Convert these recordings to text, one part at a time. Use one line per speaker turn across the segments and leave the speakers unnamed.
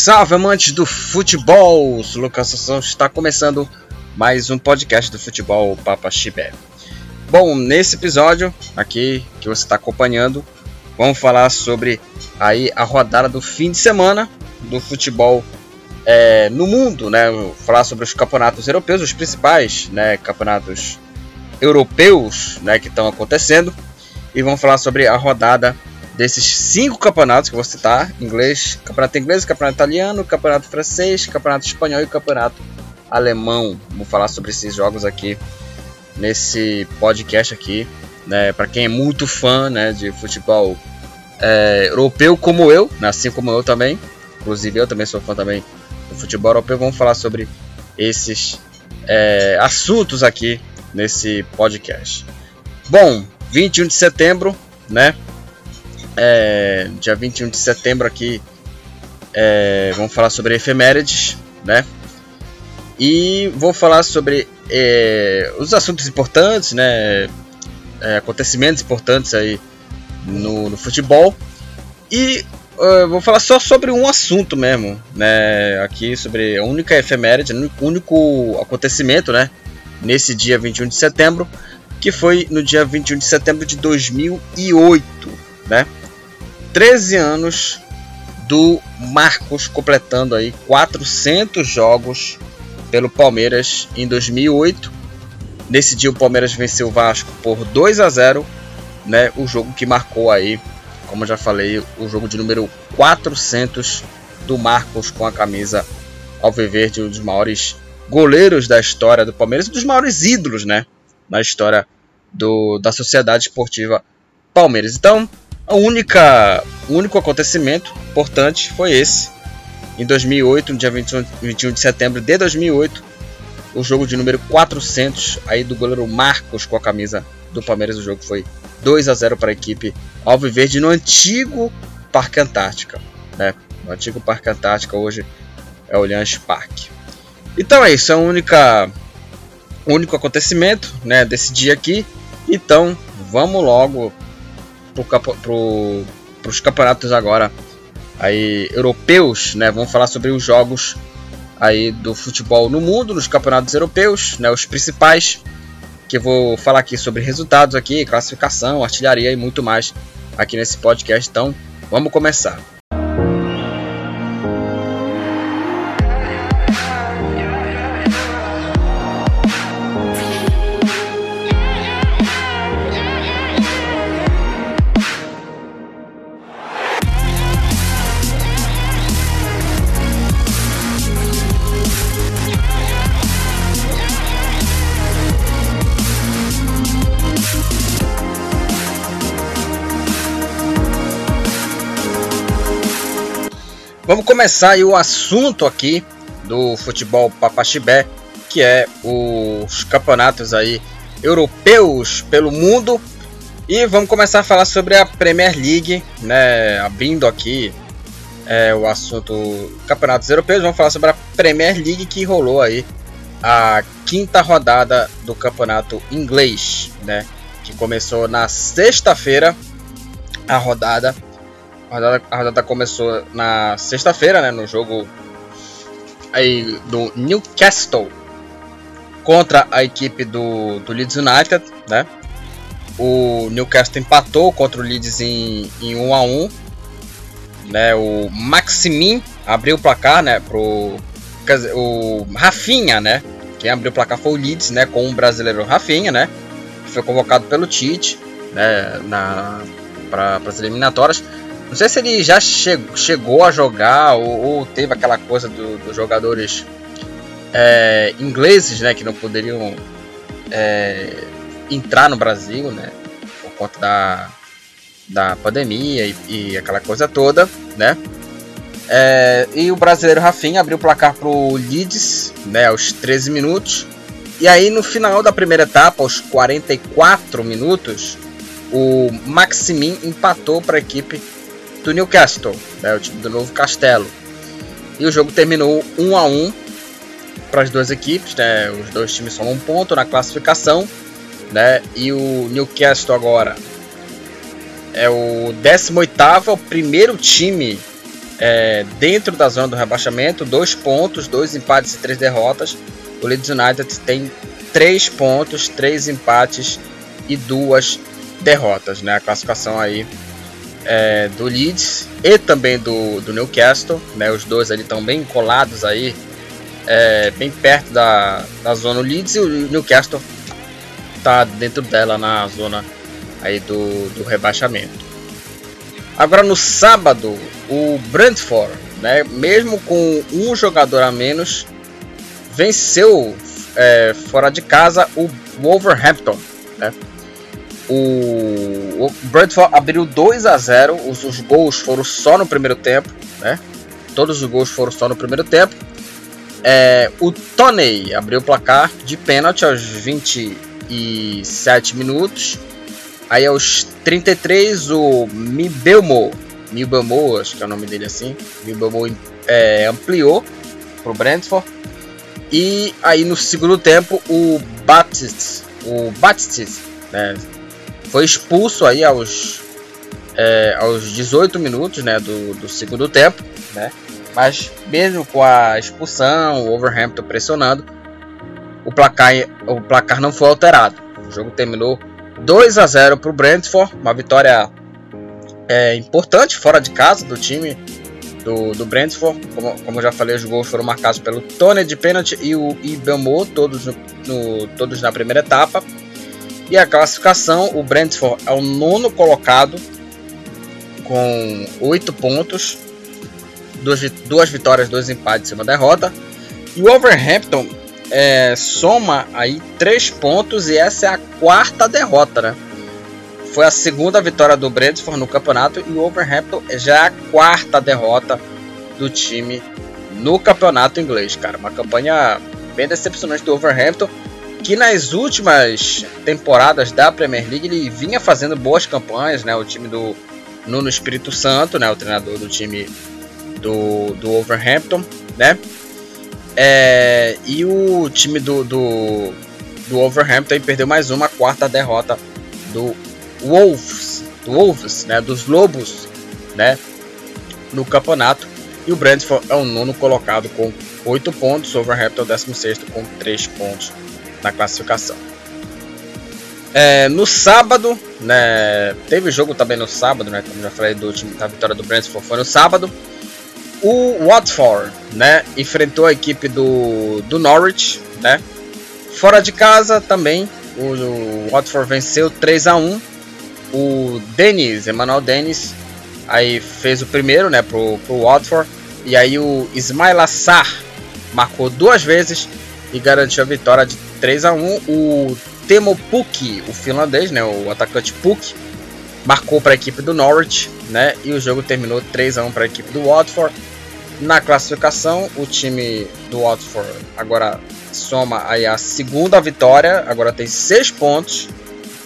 salve amantes do futebol! Lucas Assunção está começando mais um podcast do futebol Papa Chibé. Bom, nesse episódio aqui que você está acompanhando, vamos falar sobre aí a rodada do fim de semana do futebol é, no mundo, né? Falar sobre os campeonatos europeus, os principais, né? Campeonatos europeus, né? Que estão acontecendo e vamos falar sobre a rodada desses cinco campeonatos que eu vou citar: inglês, campeonato inglês, campeonato italiano, campeonato francês, campeonato espanhol e campeonato alemão. Vou falar sobre esses jogos aqui nesse podcast aqui, né? Para quem é muito fã, né, de futebol é, europeu como eu, né, assim como eu também. Inclusive eu também sou fã também do futebol europeu. Vamos falar sobre esses é, assuntos aqui nesse podcast. Bom, 21 de setembro, né? É, dia 21 de setembro aqui, é, vamos falar sobre efemérides, né? E vou falar sobre é, os assuntos importantes, né? É, acontecimentos importantes aí no, no futebol. E uh, vou falar só sobre um assunto mesmo, né? Aqui sobre a única efeméride, o único acontecimento, né? Nesse dia 21 de setembro, que foi no dia 21 de setembro de 2008, né? 13 anos do Marcos completando aí 400 jogos pelo Palmeiras em 2008. Nesse dia o Palmeiras venceu o Vasco por 2 a 0, né? O jogo que marcou aí, como já falei, o jogo de número 400 do Marcos com a camisa alviverde, um dos maiores goleiros da história do Palmeiras, um dos maiores ídolos, né, na história do, da Sociedade Esportiva Palmeiras. Então, a única, o único acontecimento importante foi esse. Em 2008, no dia 21, 21 de setembro de 2008, o jogo de número 400 aí do goleiro Marcos com a camisa do Palmeiras. O jogo foi 2 a 0 para a equipe Alviverde no antigo Parque Antártica. Né? O antigo Parque Antártica hoje é o Allianz Parque. Então é isso, é o única, único acontecimento né, desse dia aqui. Então vamos logo para os campeonatos agora aí europeus, né? Vamos falar sobre os jogos aí do futebol no mundo, nos campeonatos europeus, né? Os principais que eu vou falar aqui sobre resultados aqui, classificação, artilharia e muito mais aqui nesse podcast. Então, vamos começar. Vamos começar o assunto aqui do futebol papaxibé, que é os campeonatos aí europeus pelo mundo. E vamos começar a falar sobre a Premier League, né? Abrindo aqui é, o assunto campeonatos europeus, vamos falar sobre a Premier League que rolou aí a quinta rodada do campeonato inglês, né? Que começou na sexta-feira a rodada a rodada, a rodada começou na sexta-feira, né? No jogo aí do Newcastle contra a equipe do, do Leeds United, né? O Newcastle empatou contra o Leeds em, em 1 a 1 né? O Maximin abriu o placar, né? Pro dizer, o Rafinha, né? Quem abriu o placar foi o Leeds, né? Com o brasileiro Rafinha, né? Que foi convocado pelo Tite, né? Na para as eliminatórias. Não sei se ele já che chegou a jogar ou, ou teve aquela coisa do, dos jogadores é, ingleses, né, que não poderiam é, entrar no Brasil, né, por conta da, da pandemia e, e aquela coisa toda, né. É, e o brasileiro Rafinha abriu o placar pro Leeds, né, aos 13 minutos. E aí no final da primeira etapa, aos 44 minutos, o Maximin empatou para a equipe do Newcastle, né, o time do novo Castelo. E o jogo terminou 1 a 1 para as duas equipes, né? Os dois times somam um ponto na classificação, né? E o Newcastle agora é o 18º, o primeiro time é, dentro da zona do rebaixamento, dois pontos, dois empates e três derrotas. O Leeds United tem três pontos, três empates e duas derrotas, né? A classificação aí é, do Leeds e também do, do Newcastle, né? Os dois ali estão bem colados aí, é, bem perto da, da zona Leeds e o Newcastle está dentro dela na zona aí do, do rebaixamento. Agora no sábado, o Brentford, né, mesmo com um jogador a menos, venceu é, fora de casa o Wolverhampton. Né? O, o Brentford abriu 2 a 0 os, os, gols foram só no primeiro tempo. Né? Todos os gols foram só no primeiro tempo. É, o Tony abriu o placar de pênalti aos 27 minutos. Aí aos 33 o Mibelmo, Mibelmo, acho que é o nome dele assim, Mibelmo é, ampliou pro Brentford. E aí no segundo tempo o Baptist, o Baptist, né, foi expulso aí aos é, aos 18 minutos, né, do, do segundo tempo, né? Mas mesmo com a expulsão, o Overhampton pressionando, o placar, o placar não foi alterado. O jogo terminou 2 a 0 para o Brentford, uma vitória é, importante fora de casa do time do, do Brentford. Como, como eu já falei, os gols foram marcados pelo Tony de pênalti e o Ibemo, todos, no, no, todos na primeira etapa. E a classificação, o Brentford é o nono colocado com 8 pontos, duas, duas vitórias, dois empates e uma derrota. E o Overhampton é, soma aí três pontos e essa é a quarta derrota, né? Foi a segunda vitória do Brentford no campeonato e o Overhampton já é a quarta derrota do time no campeonato inglês, cara. Uma campanha bem decepcionante do Overhampton, que nas últimas temporadas da Premier League ele vinha fazendo boas campanhas, né? O time do Nuno Espírito Santo, né? O treinador do time do, do Overhampton, né? É, e o time do, do, do Wolverhampton perdeu mais uma quarta derrota do Wolves, do Wolves, né, dos Lobos, né, no campeonato. E o Brentford é o nono colocado com 8 pontos, o Wolverhampton é o 16 com 3 pontos na classificação. É, no sábado, né, teve jogo também no sábado, né, como já falei do time da vitória do Brentford foi no sábado. O Watford, né, enfrentou a equipe do, do Norwich, né? Fora de casa também, o, o Watford venceu 3 a 1. O Denis, Emmanuel Denis, aí fez o primeiro, né, pro, pro Watford. E aí o Ismail Assar marcou duas vezes e garantiu a vitória de 3 a 1. O Temo Puk, o finlandês, né, o atacante Puk, marcou para a equipe do Norwich, né? E o jogo terminou 3 a 1 para a equipe do Watford. Na classificação, o time do Watford agora soma aí a segunda vitória, agora tem seis pontos,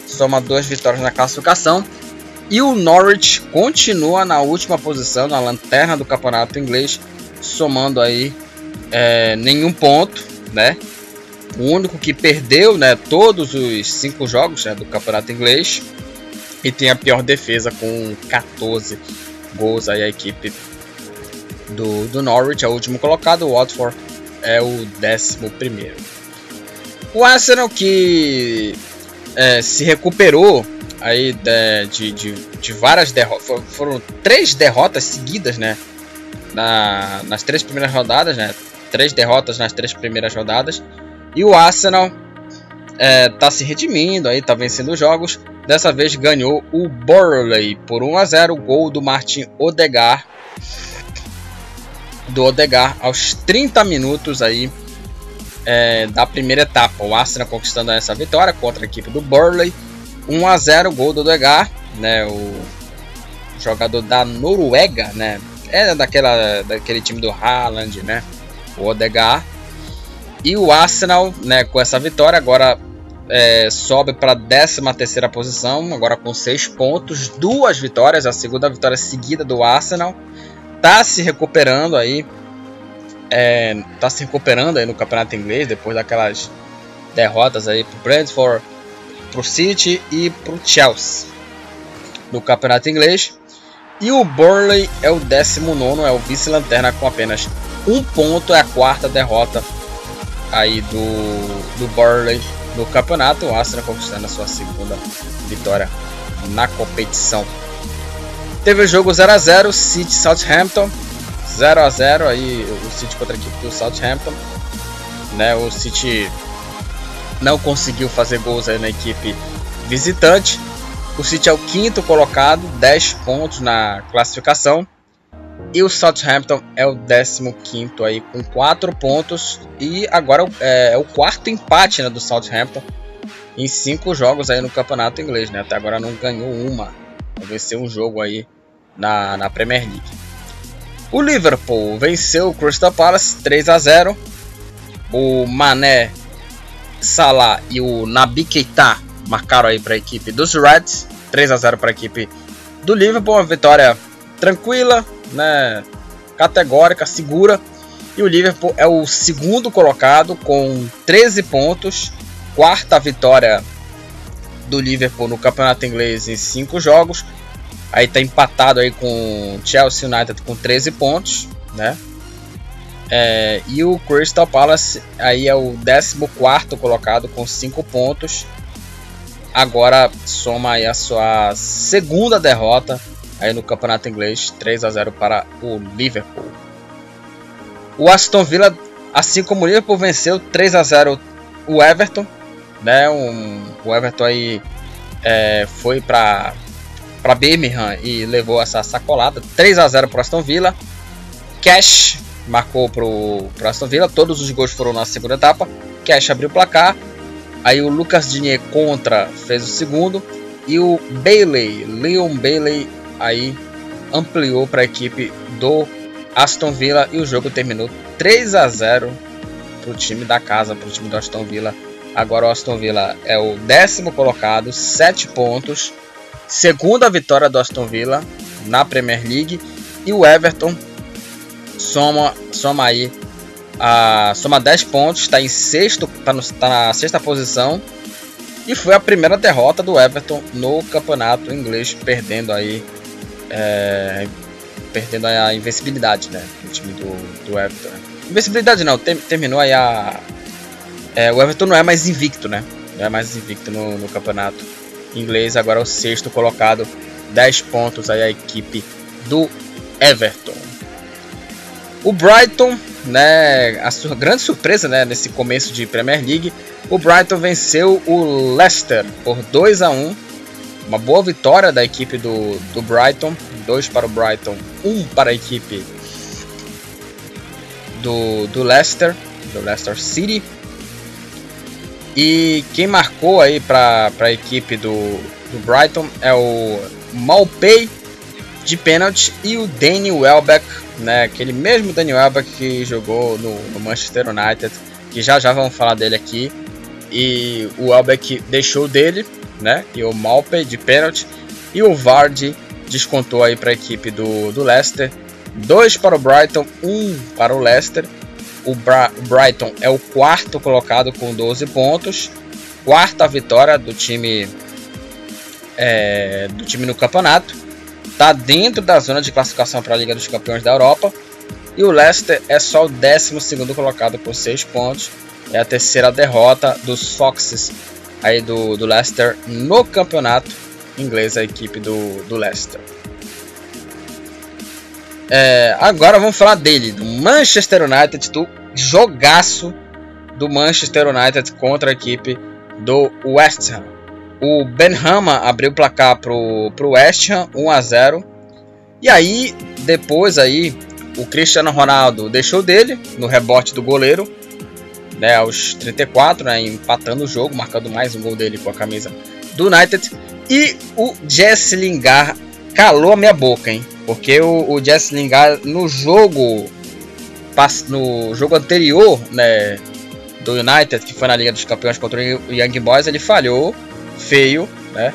soma duas vitórias na classificação. E o Norwich continua na última posição, na lanterna do campeonato inglês, somando aí é, nenhum ponto, né? O único que perdeu, né, todos os cinco jogos né, do campeonato inglês e tem a pior defesa com 14 gols aí a equipe do, do Norwich, é o último colocado, o Watford é o décimo primeiro. O Arsenal que é, se recuperou aí de, de, de, de várias derrotas, foram três derrotas seguidas, né? Na, nas três primeiras rodadas, né? Três derrotas nas três primeiras rodadas. E o Arsenal é, tá se redimindo aí, tá vencendo jogos. Dessa vez ganhou o Burley por 1 a 0, gol do Martin Odegar do Odegar aos 30 minutos aí é, da primeira etapa. O Arsenal conquistando essa vitória contra a equipe do Burley. 1 a 0 gol do Odegar, né, o jogador da Noruega, né? É daquela daquele time do Haaland, né? O Odegar. E o Arsenal, né, com essa vitória agora é, sobe para a 13 terceira posição, agora com 6 pontos, duas vitórias, a segunda vitória seguida do Arsenal tá se recuperando aí. É, tá se recuperando aí no campeonato inglês depois daquelas derrotas aí pro Brentford, pro City e pro Chelsea no campeonato inglês. E o Burley é o 19, é o vice-lanterna com apenas um ponto. É a quarta derrota aí do, do Burley no campeonato. O Arsenal conquistando a sua segunda vitória na competição. Teve o jogo 0 a 0 City Southampton. 0 a 0 aí o City contra a equipe do Southampton. Né, o City não conseguiu fazer gols aí na equipe visitante. O City é o quinto colocado, 10 pontos na classificação. E o Southampton é o 15 aí com 4 pontos. E agora é, é, o quarto empate né, do Southampton em 5 jogos aí no campeonato inglês. Né? Até agora não ganhou uma. Venceu um jogo aí na, na Premier League. O Liverpool venceu o Crystal Palace 3 a 0. O Mané, Salah e o Naby Keita marcaram aí para a equipe dos Reds. 3 a 0 para a equipe do Liverpool. Uma vitória tranquila, né? categórica, segura. E o Liverpool é o segundo colocado com 13 pontos. Quarta vitória do Liverpool no campeonato inglês em 5 jogos. Aí tá empatado aí com Chelsea United com 13 pontos, né? É, e o Crystal Palace aí é o 14 colocado com 5 pontos. Agora soma aí a sua segunda derrota aí no campeonato inglês, 3 a 0 para o Liverpool. O Aston Villa, assim como o Liverpool, venceu 3 a 0 o Everton, né? Um, o Everton aí é, foi para para Birmingham e levou essa sacolada. 3 a 0 para Aston Villa. Cash marcou para o Aston Villa. Todos os gols foram na segunda etapa. Cash abriu o placar. Aí o Lucas Dinier contra fez o segundo. E o Bailey, Leon Bailey, aí ampliou para a equipe do Aston Villa. E o jogo terminou 3 a 0 para o time da casa, para o time do Aston Villa. Agora o Aston Villa é o décimo colocado, 7 pontos. Segunda vitória do Aston Villa na Premier League. E o Everton soma, soma aí a, soma 10 pontos, está em sexto, está tá na sexta posição. E foi a primeira derrota do Everton no campeonato inglês, perdendo aí é, perdendo a invencibilidade, né, do time do, do Everton. Invencibilidade não, tem, terminou aí a é, o Everton não é mais invicto, né? Não é mais invicto no, no campeonato inglês, agora é o sexto colocado, 10 pontos aí a equipe do Everton. O Brighton, né, a sur grande surpresa, né, nesse começo de Premier League, o Brighton venceu o Leicester por 2 a 1. Uma boa vitória da equipe do, do Brighton, 2 para o Brighton, 1 um para a equipe do, do Leicester, do Leicester City. E quem marcou aí para a equipe do, do Brighton é o Malpay de pênalti e o Danny Welbeck, né, aquele mesmo Danny Welbeck que jogou no, no, Manchester United, que já já vamos falar dele aqui. E o Welbeck deixou dele, né, e o Malpay de pênalti e o Vardy descontou aí para a equipe do, do Leicester. Dois para o Brighton, um para o Leicester. O Bra Brighton é o quarto colocado com 12 pontos. Quarta vitória do time é, do time no campeonato. Está dentro da zona de classificação para a Liga dos Campeões da Europa. E o Leicester é só o 12 colocado com 6 pontos. É a terceira derrota dos Foxes aí do, do Leicester no campeonato inglês, a equipe do, do Leicester. É, agora vamos falar dele, do Manchester United, do jogaço do Manchester United contra a equipe do West Ham. O Benhama abriu o placar pro, pro West Ham 1 a 0. E aí, depois aí, o Cristiano Ronaldo deixou dele no rebote do goleiro, né, aos 34, né, empatando o jogo, marcando mais um gol dele com a camisa do United. E o Jesse Lingard calou a minha boca, hein? Porque o, o Lingard no jogo no jogo anterior, né, do United, que foi na Liga dos Campeões contra o Young Boys, ele falhou feio, né?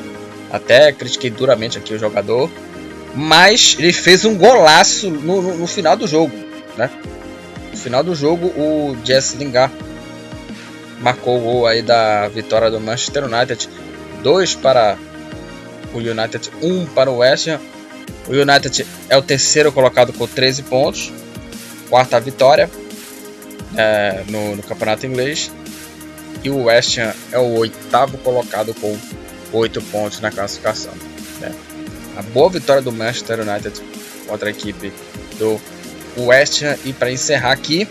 Até critiquei duramente aqui o jogador, mas ele fez um golaço no, no, no final do jogo, né? No final do jogo, o Jesse Lingard marcou o gol aí da vitória do Manchester United, dois para o United, um para o West Ham. O United é o terceiro colocado com 13 pontos, quarta vitória é, no, no, campeonato inglês. E o West Ham é o oitavo colocado com 8 pontos na classificação. Né? A boa vitória do Manchester United contra a equipe do West Ham. E para encerrar aqui,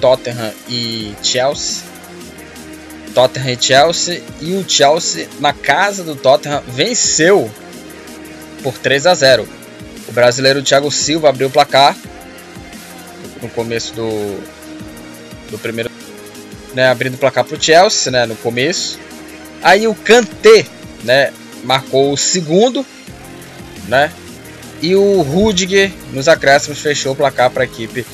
Tottenham e Chelsea. Tottenham e Chelsea. E o Chelsea, na casa do Tottenham, venceu por 3 a 0. O brasileiro Thiago Silva abriu o placar no começo do, do primeiro. Né, abrindo o placar para o Chelsea né, no começo. Aí o Kanté né, marcou o segundo. Né, e o Rudiger nos acréscimos fechou o placar para a equipe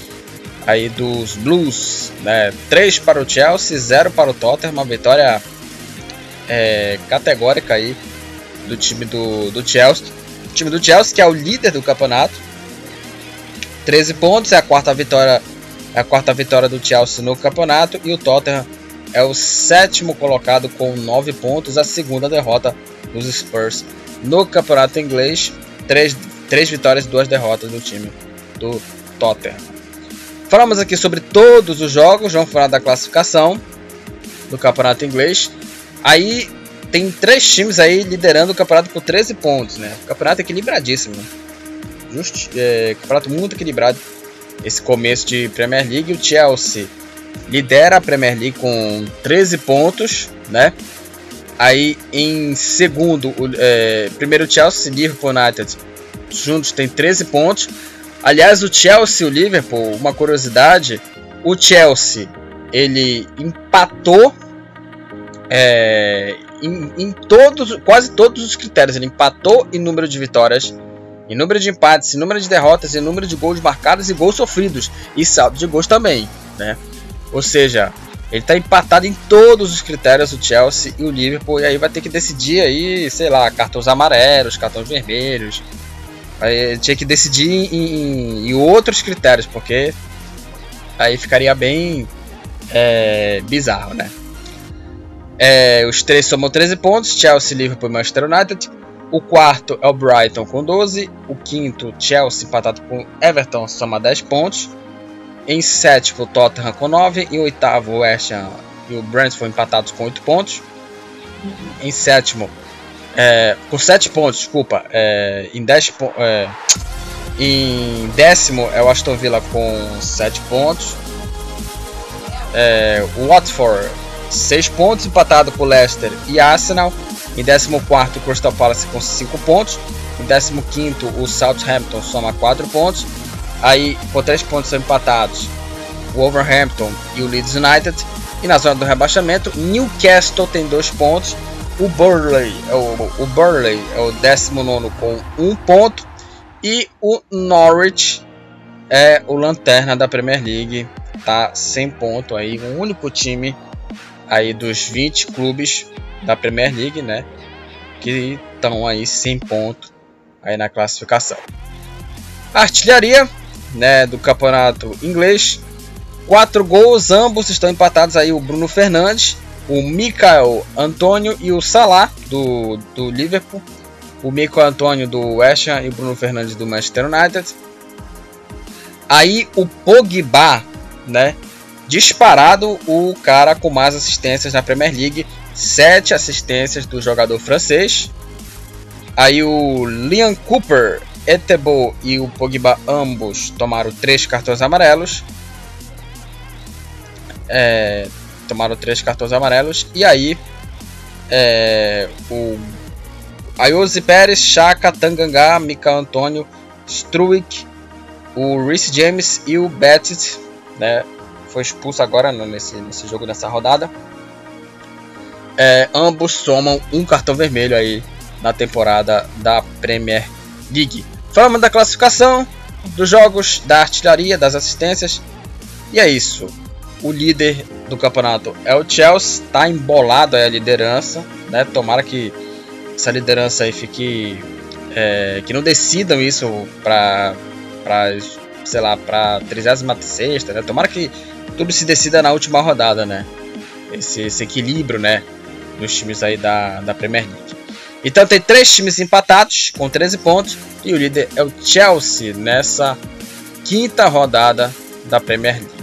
aí dos Blues, né? 3 para o Chelsea, 0 para o Tottenham, uma vitória é, categórica aí do time do, do Chelsea. O time do Chelsea que é o líder do campeonato, 13 pontos, é a quarta vitória, é a quarta vitória do Chelsea no campeonato e o Tottenham é o sétimo colocado com 9 pontos, a segunda derrota dos Spurs no campeonato inglês, 3, 3 vitórias e 2 derrotas do time do Tottenham. Falamos aqui sobre todos os jogos, vamos falar da classificação do campeonato inglês. Aí tem três times aí liderando o campeonato com 13 pontos, né? Campeonato equilibradíssimo, né? Just, é, campeonato muito equilibrado. Esse começo de Premier League, o Chelsea lidera a Premier League com 13 pontos, né? Aí em segundo, o, é, primeiro Chelsea, Liverpool United juntos tem 13 pontos. Aliás, o Chelsea e o Liverpool, uma curiosidade, o Chelsea ele empatou é, em, em, todos, quase todos os critérios. Ele empatou em número de vitórias, em número de empates, em número de derrotas, em número de gols marcados e gols sofridos e saldo de gols também, né? Ou seja, ele está empatado em todos os critérios o Chelsea e o Liverpool e aí vai ter que decidir aí, sei lá, cartões amarelos, cartões vermelhos, Aí tinha que decidir em, em, em, outros critérios, porque aí ficaria bem é, bizarro, né? É, os três somam 13 pontos: Chelsea, Liverpool e Manchester United. O quarto é o Brighton com 12. O quinto, Chelsea, empatado com Everton, soma 10 pontos. Em sétimo, Tottenham com 9. Em oitavo, o West Ham e o Brentford empatados com 8 pontos. Em sétimo, é, por 7 pontos, desculpa. É, em 10 é, Em décimo é o Aston Villa com 7 pontos. É, o Watford 6 pontos, empatado com Leicester e Arsenal. Em 14 o Crystal Palace com 5 pontos. Em 15 o Southampton soma 4 pontos. Aí, por 3 pontos são empatados o Wolverhampton e o Leeds United. E na zona do rebaixamento, Newcastle tem 2 pontos o Burley é o, o Burley é o 19 com um ponto. E o Norwich é o lanterna da Premier League. Tá sem ponto aí. O único time aí dos 20 clubes da Premier League, né? Que estão aí sem ponto aí na classificação. artilharia, né, do campeonato inglês. Quatro gols, ambos estão empatados aí o Bruno Fernandes o Michael Antônio e o Salah do, do Liverpool, o Michael Antônio do West Ham e o Bruno Fernandes do Manchester United. Aí o Pogba, né? Disparado o cara com mais assistências na Premier League, sete assistências do jogador francês. Aí o Liam Cooper, Etebo e o Pogba ambos tomaram três cartões amarelos. É, tomaram três cartões amarelos. E aí, é, o Ayose Pérez, Chaka, Tanganga, Mika Antônio, Struick, o Reece James e o Bettit, né, foi expulso agora nesse, nesse jogo, nessa rodada. É, ambos somam um cartão vermelho aí na temporada da Premier League. Falamos da classificação, dos jogos, da artilharia, das assistências. E é isso. O líder do campeonato é o Chelsea, tá embolado a liderança, né? Tomara que essa liderança aí fique é, que não decidam isso para para sei lá, para 36, né? Tomara que tudo se decida na última rodada, né? Esse, esse equilíbrio, né, nos times aí da, da Premier League. Então tem três times empatados com 13 pontos e o líder é o Chelsea nessa quinta rodada da Premier League.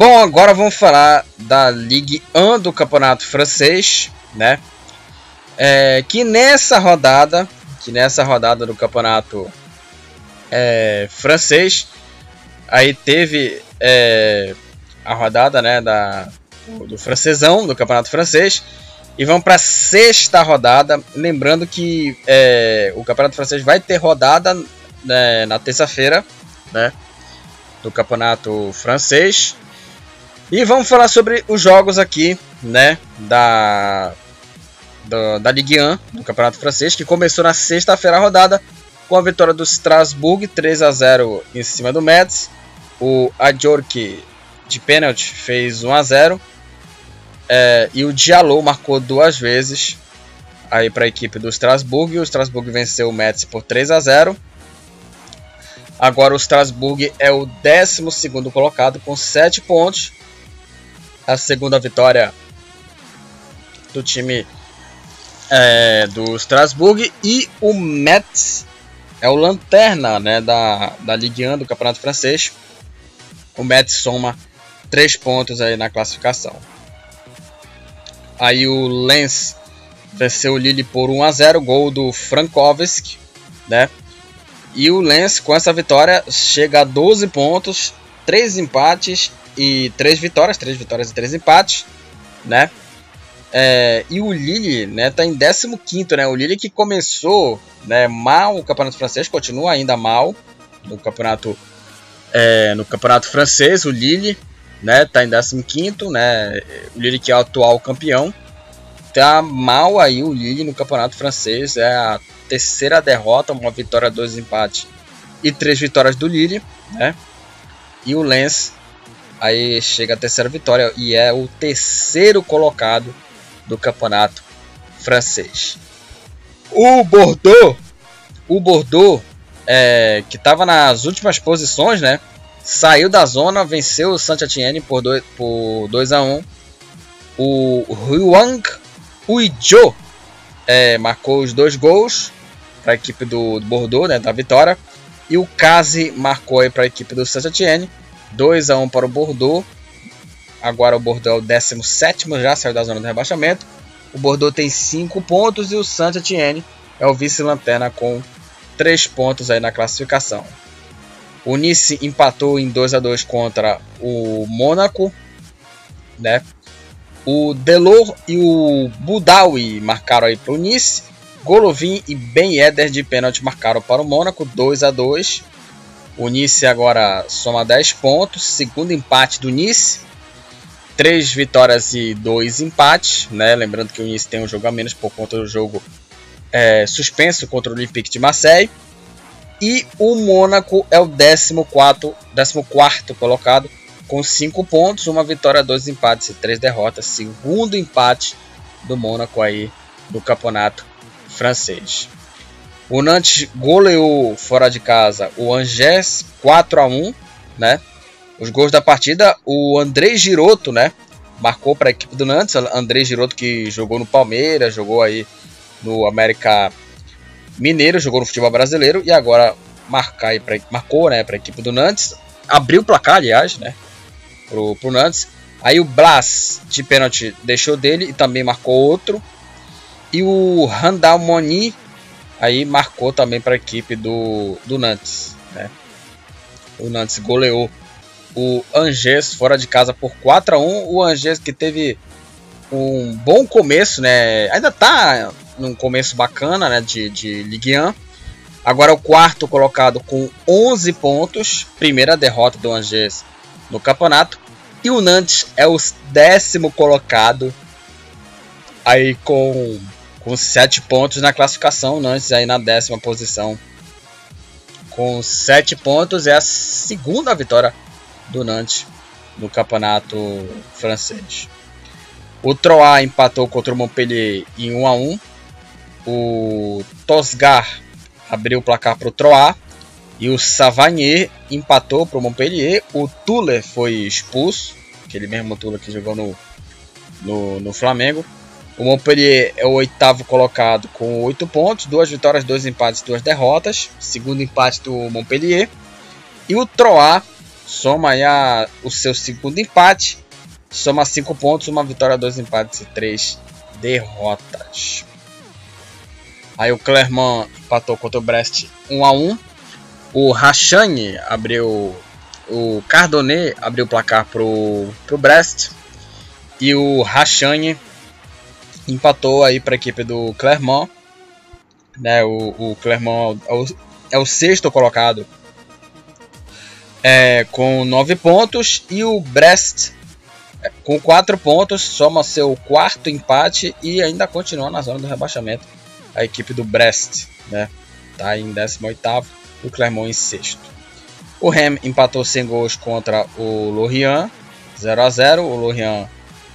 Bom, agora vamos falar da Ligue 1 do Campeonato Francês, né? É, que nessa rodada, que nessa rodada do Campeonato é, Francês, aí teve é, a rodada, né, da do, francesão do Campeonato Francês e vamos para a sexta rodada, lembrando que é, o Campeonato Francês vai ter rodada né, na terça-feira, né, do Campeonato Francês. E vamos falar sobre os jogos aqui, né, da, da, da Ligue 1, do Campeonato Francês, que começou na sexta-feira a rodada com a vitória do Strasbourg 3 a 0 em cima do Metz. O Ajork de pênalti fez 1 a 0 é, e o Diallo marcou duas vezes aí para a equipe do Strasbourg. O Strasbourg venceu o Metz por 3 a 0. Agora o Strasbourg é o 12 colocado com 7 pontos a segunda vitória do time é, do Strasbourg e o Metz é o lanterna né, da, da Ligue 1 do Campeonato Francês. O Metz soma 3 pontos aí na classificação. Aí o Lens venceu o Lille por 1 a 0, gol do Frankovski, né? E o Lens com essa vitória chega a 12 pontos, 3 empates e três vitórias, três vitórias e três empates, né? É, e o Lille, né, tá em 15 né? O Lille que começou, né, mal o Campeonato Francês, continua ainda mal no Campeonato é, no Campeonato Francês, o Lille, né, tá em 15 né? O Lille que é o atual campeão. Tá mal aí o Lille no Campeonato Francês, é a terceira derrota, uma vitória, dois empates e três vitórias do Lille, né? E o Lens Aí chega a terceira vitória e é o terceiro colocado do campeonato francês. O Bordeaux, o Bordeaux, é, que estava nas últimas posições, né? Saiu da zona, venceu o Saint-Étienne por 2 por dois a 1 um. O Huang Uijo é, marcou os dois gols para a equipe do, Bordeaux, né, da vitória. E o Kazi marcou para a equipe do Saint-Étienne. 2 a 1 para o Bordeaux. Agora o Bordeaux é o 17 já saiu da zona do rebaixamento. O Bordeaux tem 5 pontos e o Saint-Étienne é o vice-lanterna com 3 pontos aí na classificação. O Nice empatou em 2 a 2 contra o Mônaco, né? O Delor e o Budawi marcaram aí para o Nice. Golovin e Ben Yedder de pênalti marcaram para o Mônaco, 2 a 2 o Nice agora soma 10 pontos, segundo empate do Nice. 3 vitórias e 2 empates, né? Lembrando que o Nice tem um jogo a menos por conta do jogo é, suspenso contra o Olympique de Marseille. E o Mônaco é o 14, 14 colocado com 5 pontos, uma vitória, 2 empates e 3 derrotas. Segundo empate do Mônaco aí do campeonato francês. O Nantes goleou fora de casa o Angers 4 a 1, né? Os gols da partida, o André Giroto, né? Marcou para a equipe do Nantes. André Giroto que jogou no Palmeiras, jogou aí no América Mineiro, jogou no futebol brasileiro e agora marcar pra, marcou, né, para a equipe do Nantes. Abriu o placar, aliás, né? Pro, pro Nantes. Aí o Blas de pênalti deixou dele e também marcou outro. E o Randall Moni aí marcou também para a equipe do, do Nantes. Né? O Nantes goleou o Angers fora de casa por 4 a 1 O Angers que teve um bom começo, né? Ainda está num começo bacana né? de, de Ligue 1. Agora é o quarto colocado com 11 pontos. Primeira derrota do Angers no campeonato. E o Nantes é o décimo colocado aí com com 7 pontos na classificação, Nantes aí na décima posição. Com 7 pontos é a segunda vitória do Nantes no campeonato francês. O Troyes empatou contra o Montpellier em 1 a 1. o Tosgar abriu o placar para o Troyes e o Savagnier empatou para o Montpellier. O Tuller foi expulso, aquele mesmo Tuller que jogou no, no, no Flamengo. O Montpellier é o oitavo colocado com oito pontos, duas vitórias, dois empates, duas derrotas. Segundo empate do Montpellier. E o Troyes soma a, o seu segundo empate, soma cinco pontos, uma vitória, dois empates e três derrotas. Aí o Clermont empatou contra o Brest 1 a 1 o Rachane abriu. O Cardone abriu o placar pro, pro Brest. E o Rachane empatou aí para a equipe do Clermont. Né, o, o Clermont é o, é o sexto colocado é, com 9 pontos. E o Brest é, com 4 pontos soma seu quarto empate e ainda continua na zona do rebaixamento. A equipe do Brest né, tá em 18 o Clermont em sexto. O Rem empatou sem gols contra o Lorient, 0 a 0. O Lorient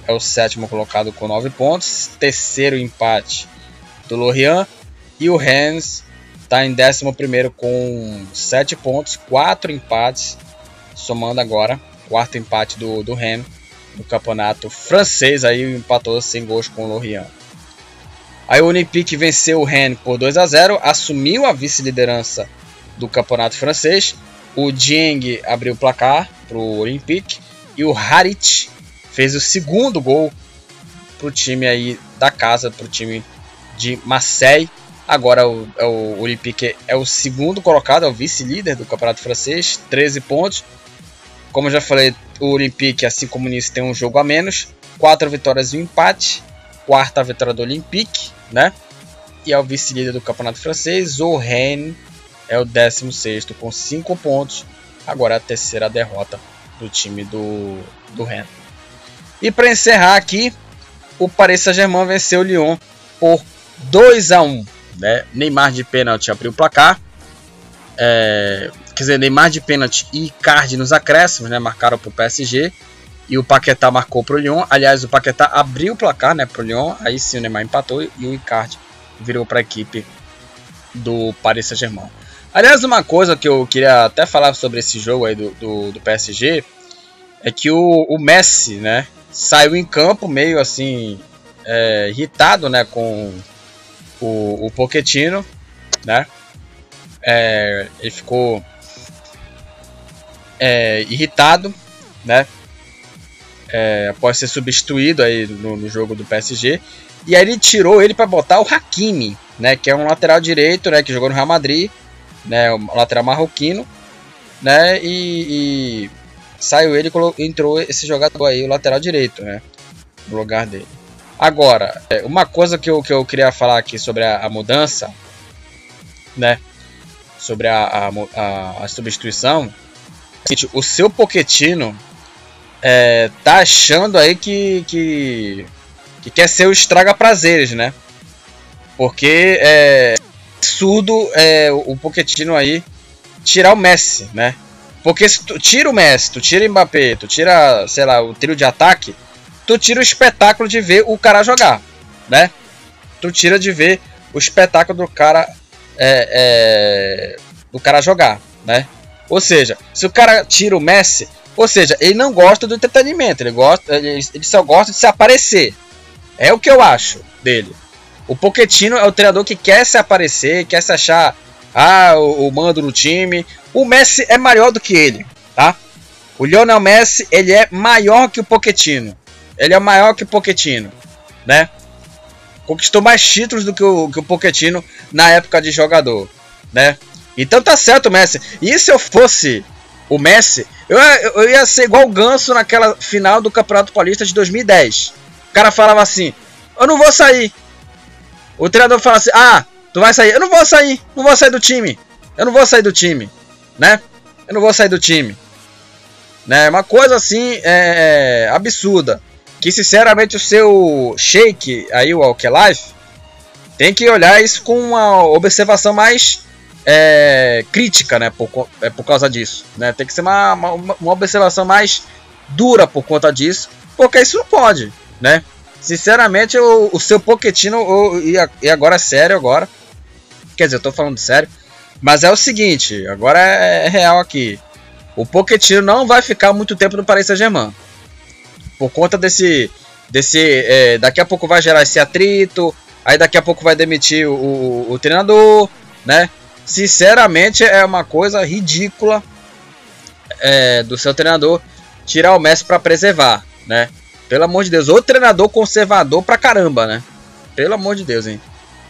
é o sétimo colocado com 9 pontos, terceiro empate do Lorient e o Rennes está em décimo primeiro com 7 pontos, 4 empates, somando agora quarto empate do, do Rennes no campeonato francês, aí empatou sem gols com o Lorient. Aí o Olympique venceu o Rennes por 2 a 0, assumiu a vice-liderança do campeonato francês. O Dieng abriu o placar para o Olympique e o Harit fez o segundo gol para o time aí da casa, para o time de Marseille. Agora o, é o Olympique é o segundo colocado, é o vice-líder do campeonato francês, 13 pontos. Como eu já falei, o Olympique, assim como nisso, tem um jogo a menos, quatro vitórias e um empate. Quarta vitória do Olympique, né? E é o vice-líder do campeonato francês. O Rennes é o 16 com 5 pontos. Agora é a terceira derrota do time do, do Rennes. E para encerrar aqui, o Paris Saint-Germain venceu o Lyon por 2 a 1 né? Neymar de pênalti abriu o placar. É, quer dizer, Neymar de pênalti e Card nos acréscimos, né? Marcaram para o PSG. E o Paquetá marcou para o Lyon. Aliás, o Paquetá abriu o placar né, para o Lyon. Aí sim o Neymar empatou e o Icardi virou para a equipe do Paris Saint-Germain. Aliás, uma coisa que eu queria até falar sobre esse jogo aí do, do, do PSG é que o, o, Messi, né, saiu em campo meio assim é, irritado, né, com o, o Pochettino, né, é, ele ficou é, irritado, né, é, após ser substituído aí no, no, jogo do PSG, e aí ele tirou ele para botar o Hakimi, né, que é um lateral direito, né, que jogou no Real Madrid né, o lateral marroquino, né, e, e saiu ele e entrou esse jogador aí, o lateral direito, né, no lugar dele. Agora, é, uma coisa que eu, que eu queria falar aqui sobre a, a mudança, né, sobre a, a, a, substituição, o seu Poquetino é, tá achando aí que, que, que quer ser o estraga prazeres, né? Porque é, absurdo é, o Pochettino aí tirar o Messi, né? Porque se tu tira o Messi, tu tira o Mbappé, tu tira, sei lá, o trio de ataque, tu tira o espetáculo de ver o cara jogar, né? Tu tira de ver o espetáculo do cara é, é, do cara jogar, né? Ou seja, se o cara tira o Messi, ou seja, ele não gosta do entretenimento, ele gosta, ele, ele só gosta de se aparecer. É o que eu acho dele. O Pochettino é o treinador que quer se aparecer, quer se achar ah, o, o mando no time. O Messi é maior do que ele, tá? O Lionel Messi, ele é maior que o Pochettino. Ele é maior que o Pochettino, né? Conquistou mais títulos do que o, que o Pochettino na época de jogador, né? Então tá certo o Messi. E se eu fosse o Messi, eu, eu ia ser igual o Ganso naquela final do Campeonato Paulista de 2010. O cara falava assim: Eu não vou sair, o treinador fala assim: Ah, tu vai sair. Eu não vou sair. Não vou sair do time. Eu não vou sair do time. Né? Eu não vou sair do time. Né? Uma coisa assim é, absurda. Que sinceramente o seu shake aí, o Alkelife, tem que olhar isso com uma observação mais é, crítica, né? Por, é, por causa disso. Né? Tem que ser uma, uma, uma observação mais dura por conta disso. Porque isso não pode, né? Sinceramente, o, o seu Pochettino, o, e, e agora é sério agora. Quer dizer, eu tô falando sério. Mas é o seguinte, agora é, é real aqui. O Pochettino não vai ficar muito tempo no Paris Saint-Germain. Por conta desse. desse é, daqui a pouco vai gerar esse atrito. Aí daqui a pouco vai demitir o, o, o treinador, né? Sinceramente, é uma coisa ridícula é, do seu treinador tirar o Messi para preservar, né? Pelo amor de Deus, o treinador conservador pra caramba, né? Pelo amor de Deus, hein?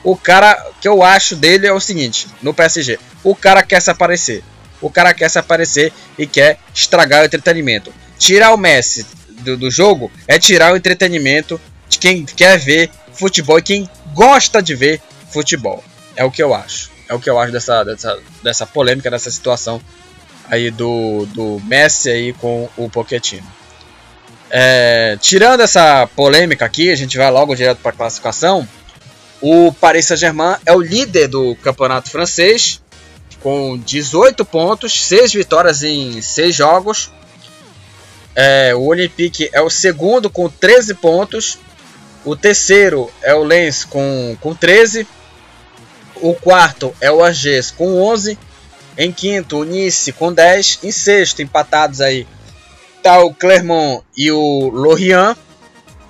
O cara que eu acho dele é o seguinte, no PSG, o cara quer se aparecer. O cara quer se aparecer e quer estragar o entretenimento. Tirar o Messi do, do jogo é tirar o entretenimento de quem quer ver futebol e quem gosta de ver futebol. É o que eu acho. É o que eu acho dessa, dessa, dessa polêmica, dessa situação aí do, do Messi aí com o Pochettino. É, tirando essa polêmica aqui, a gente vai logo direto para a classificação. O Paris Saint-Germain é o líder do campeonato francês, com 18 pontos, 6 vitórias em 6 jogos. É, o Olympique é o segundo com 13 pontos. O terceiro é o Lens com, com 13. O quarto é o Angers com 11. Em quinto, o Nice com 10. Em sexto, empatados aí, tá o Clermont e o Lorient.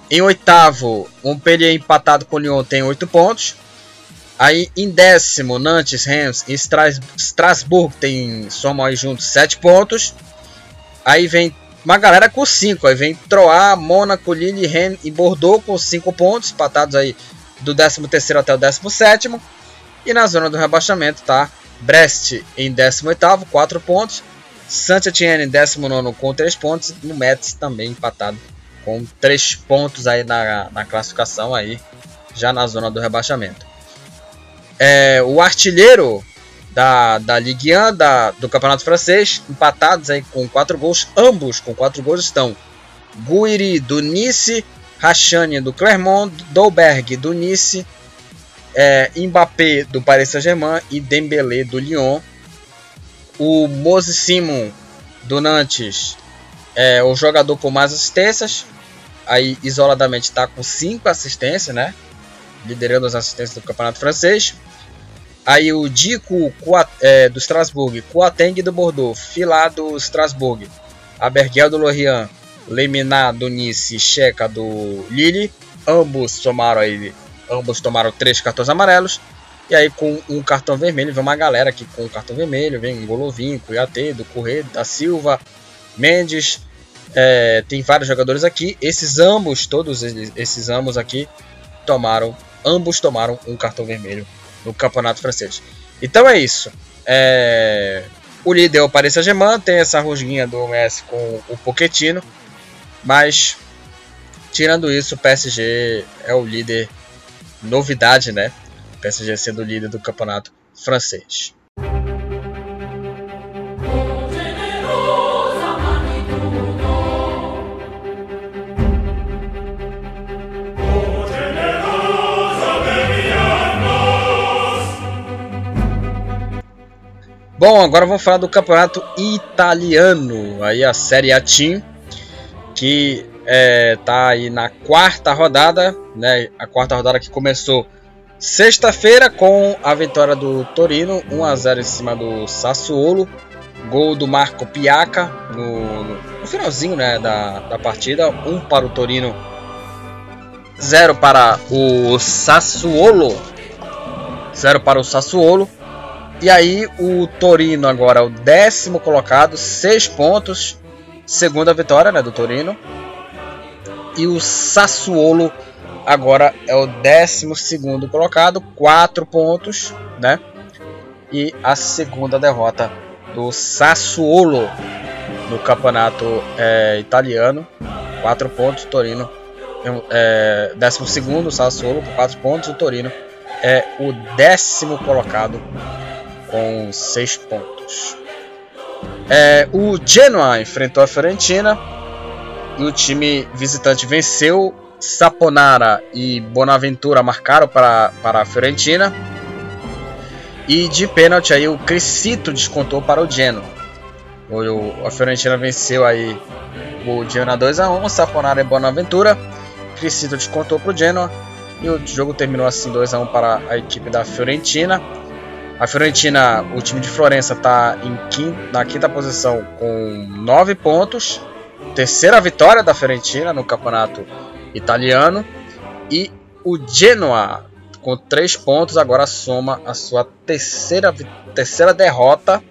Em oitavo, Montpellier empatado com Lyon tem 8 pontos. Aí em décimo, Nantes, Reims e Strasbourg tem, somam aí juntos 7 pontos. Aí vem uma galera com 5. Aí vem Troyes, Mônaco, Lille, Rennes e Bordeaux com 5 pontos, empatados aí do 13 terceiro até o 17 E na zona do rebaixamento tá Brest em 18º, 4 pontos. Saint-Etienne em 19 com 3 pontos. E o Metz também empatado com 3 pontos aí na, na classificação aí, já na zona do rebaixamento. É, o artilheiro da, da Ligue 1 da, do Campeonato Francês, empatados aí com 4 gols, ambos com 4 gols estão Guiri do Nice, Rachane do Clermont, Dolberg do Nice, é, Mbappé do Paris Saint-Germain e Dembélé do Lyon. O Moses Simon do Nantes é o jogador com mais assistências. Aí isoladamente está com 5 assistências, né? Liderando as assistências do campeonato francês. Aí o Dico é, do Strasbourg, Coateng do Bordeaux, Filá do Strasbourg, Aberguel do Lorient, Lemina do Nice, Checa do Lille. Ambos somaram aí Ambos tomaram três cartões amarelos. E aí, com um cartão vermelho, vem uma galera aqui com um cartão vermelho. Vem Golovin, Cuiate, do Correio, da Silva, Mendes. É, tem vários jogadores aqui. Esses ambos, todos esses ambos aqui, tomaram. Ambos tomaram um cartão vermelho no campeonato francês. Então é isso. É, o líder é o Paris Saint-Germain. Tem essa rusguinha do Messi com o Pochettino. Mas, tirando isso, o PSG é o líder novidade, né? O PSG sendo líder do campeonato francês. Bom, agora vamos falar do campeonato italiano, aí a Série A Team, que é, tá aí na quarta rodada, né? A quarta rodada que começou sexta-feira com a vitória do Torino, 1 a 0 em cima do Sassuolo, gol do Marco Piaca no, no finalzinho, né, da, da partida, 1 para o Torino, 0 para o Sassuolo, 0 para o Sassuolo. E aí o Torino agora é o décimo colocado, 6 pontos, segunda vitória né, do Torino. E o Sassuolo agora é o 12 colocado, 4 pontos, né? E a segunda derrota do Sassuolo no campeonato é, italiano, 4 pontos. Torino é, 12 Sassuolo com 4 pontos. O Torino é o décimo colocado com 6 pontos. É, o Genoa enfrentou a Fiorentina e o time visitante venceu. Saponara e Bonaventura marcaram para, para a Fiorentina. E de pênalti aí o Crescito descontou para o Genoa. O, a Fiorentina venceu aí o Genoa 2 a 1, Saponara e Bonaventura. Crisito descontou para o Genoa e o jogo terminou assim 2 a 1 para a equipe da Fiorentina. A Fiorentina, o time de Florença está na quinta posição com 9 pontos. Terceira vitória da Fiorentina no campeonato italiano. E o Genoa, com 3 pontos, agora soma a sua terceira, terceira derrota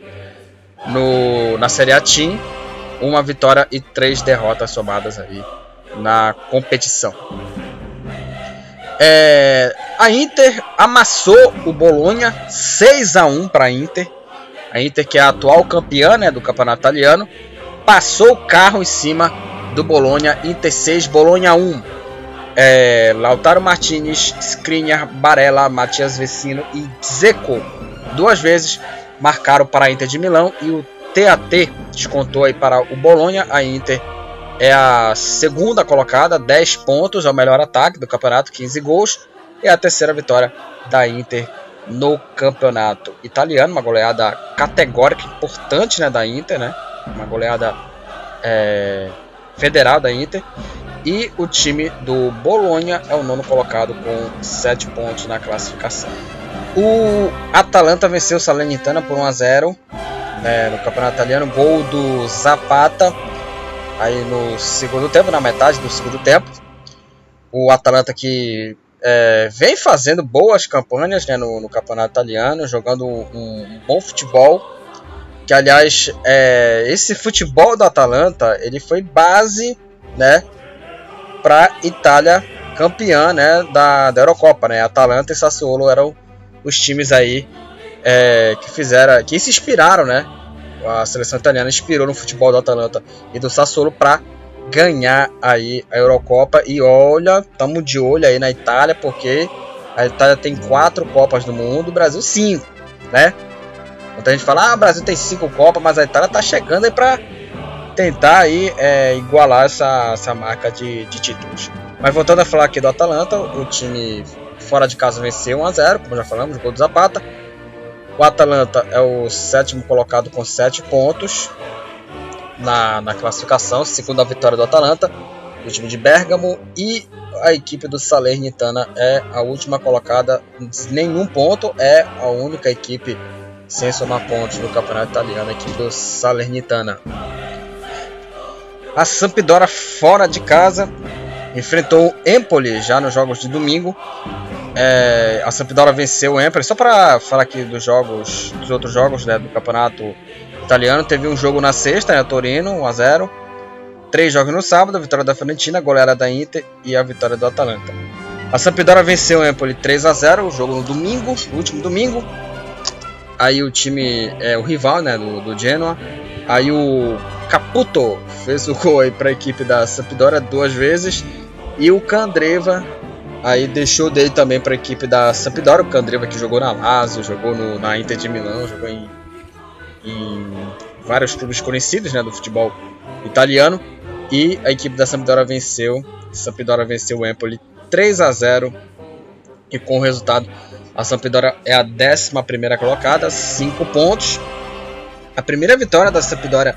no, na Série A Team. Uma vitória e três derrotas somadas aí na competição. É, a Inter amassou o Bolonha 6 a 1 para a Inter. A Inter que é a atual campeã né, do campeonato italiano, passou o carro em cima do Bolonha, Inter 6, Bolonha 1. É, Lautaro Martinez, Skriniar, Barella, Matias Vecino e Zeco duas vezes marcaram para a Inter de Milão e o TAT descontou aí para o Bolonha. A Inter é a segunda colocada, 10 pontos, é o melhor ataque do campeonato, 15 gols. E a terceira vitória da Inter no campeonato italiano. Uma goleada categórica, importante né, da Inter, né? Uma goleada é, federal da Inter. E o time do Bolonha é o nono colocado com 7 pontos na classificação. O Atalanta venceu o Salernitana por 1 a 0 né, no campeonato italiano. Gol do Zapata aí no segundo tempo, na metade do segundo tempo. O Atalanta que é, vem fazendo boas campanhas né, no, no, campeonato italiano, jogando um, bom futebol. Que aliás, é, esse futebol do Atalanta ele foi base, né, para Itália campeã, né, da, da Eurocopa, né? Atalanta e Sassuolo eram os times aí é, que fizeram, que se inspiraram, né? A seleção italiana inspirou no futebol do Atalanta e do Sassuolo para ganhar aí a Eurocopa. E olha, estamos de olho aí na Itália, porque a Itália tem quatro Copas do Mundo, o Brasil cinco, né? Muita gente fala, ah, o Brasil tem cinco Copas, mas a Itália tá chegando aí para tentar aí é, igualar essa, essa marca de, de títulos. Mas voltando a falar aqui do Atalanta, o time fora de casa venceu 1 a 0, como já falamos, gol do Zapata. O Atalanta é o sétimo colocado com 7 pontos na, na classificação, segunda vitória do Atalanta, o time de Bergamo e a equipe do Salernitana é a última colocada, nenhum ponto, é a única equipe sem somar pontos no campeonato italiano, a equipe do Salernitana. A Sampdoria fora de casa enfrentou o Empoli já nos jogos de domingo é, a Sampdoria venceu o Empoli. Só para falar aqui dos jogos, dos outros jogos né, do campeonato italiano, teve um jogo na sexta, né, Torino, 1 a 0. Três jogos no sábado, a vitória da Fiorentina, a goleada da Inter e a vitória do Atalanta. A Sampdoria venceu o Empoli 3 a 0, o jogo no domingo, último domingo. Aí o time, é, o rival, né, do, do Genoa. Aí o Caputo fez o gol para a equipe da Sampdoria duas vezes e o Candreva Aí deixou dele também para a equipe da Sampdoria, o Candreva que jogou na Lazio, jogou no, na Inter de Milão, jogou em, em vários clubes conhecidos né, do futebol italiano. E a equipe da Sampdoria venceu, Sampdoria venceu o Empoli 3 a 0 e com o resultado a Sampdoria é a 11 colocada, 5 pontos. A primeira vitória da Sampdoria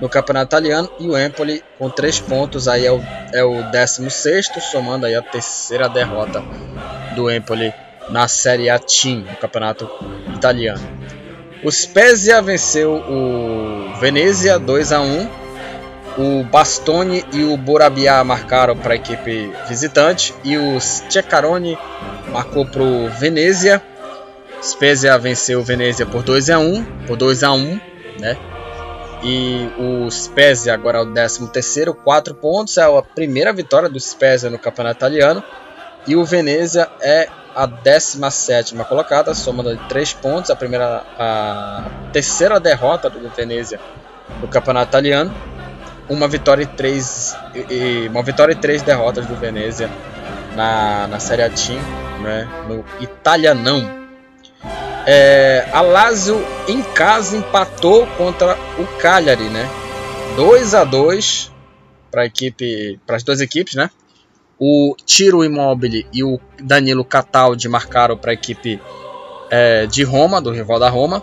no campeonato italiano e o Empoli com 3 pontos aí é o, é o 16 somando aí a terceira derrota do Empoli na Série A Team, no campeonato italiano. O Spezia venceu o Venezia 2 a 1. O Bastoni e o Borabia marcaram para a equipe visitante e o Ceccaroni marcou para o Venezia. Spezia venceu o Venezia por 2 a 1, por 2 a 1, né? E o Spezia agora é o 13 terceiro, 4 pontos, é a primeira vitória do Spezia no campeonato italiano. E o Venezia é a 17 colocada, somando de 3 pontos, a primeira a terceira derrota do Venezia no campeonato italiano. Uma vitória e três e, uma vitória e três derrotas do Venezia na, na Série A Team, né, no italianão. É, a Lazio em casa empatou contra o Cagliari, né? 2 a 2 para equipe, para as duas equipes, né? O Tiro Immobile e o Danilo Cataldi marcaram para a equipe é, de Roma, do rival da Roma.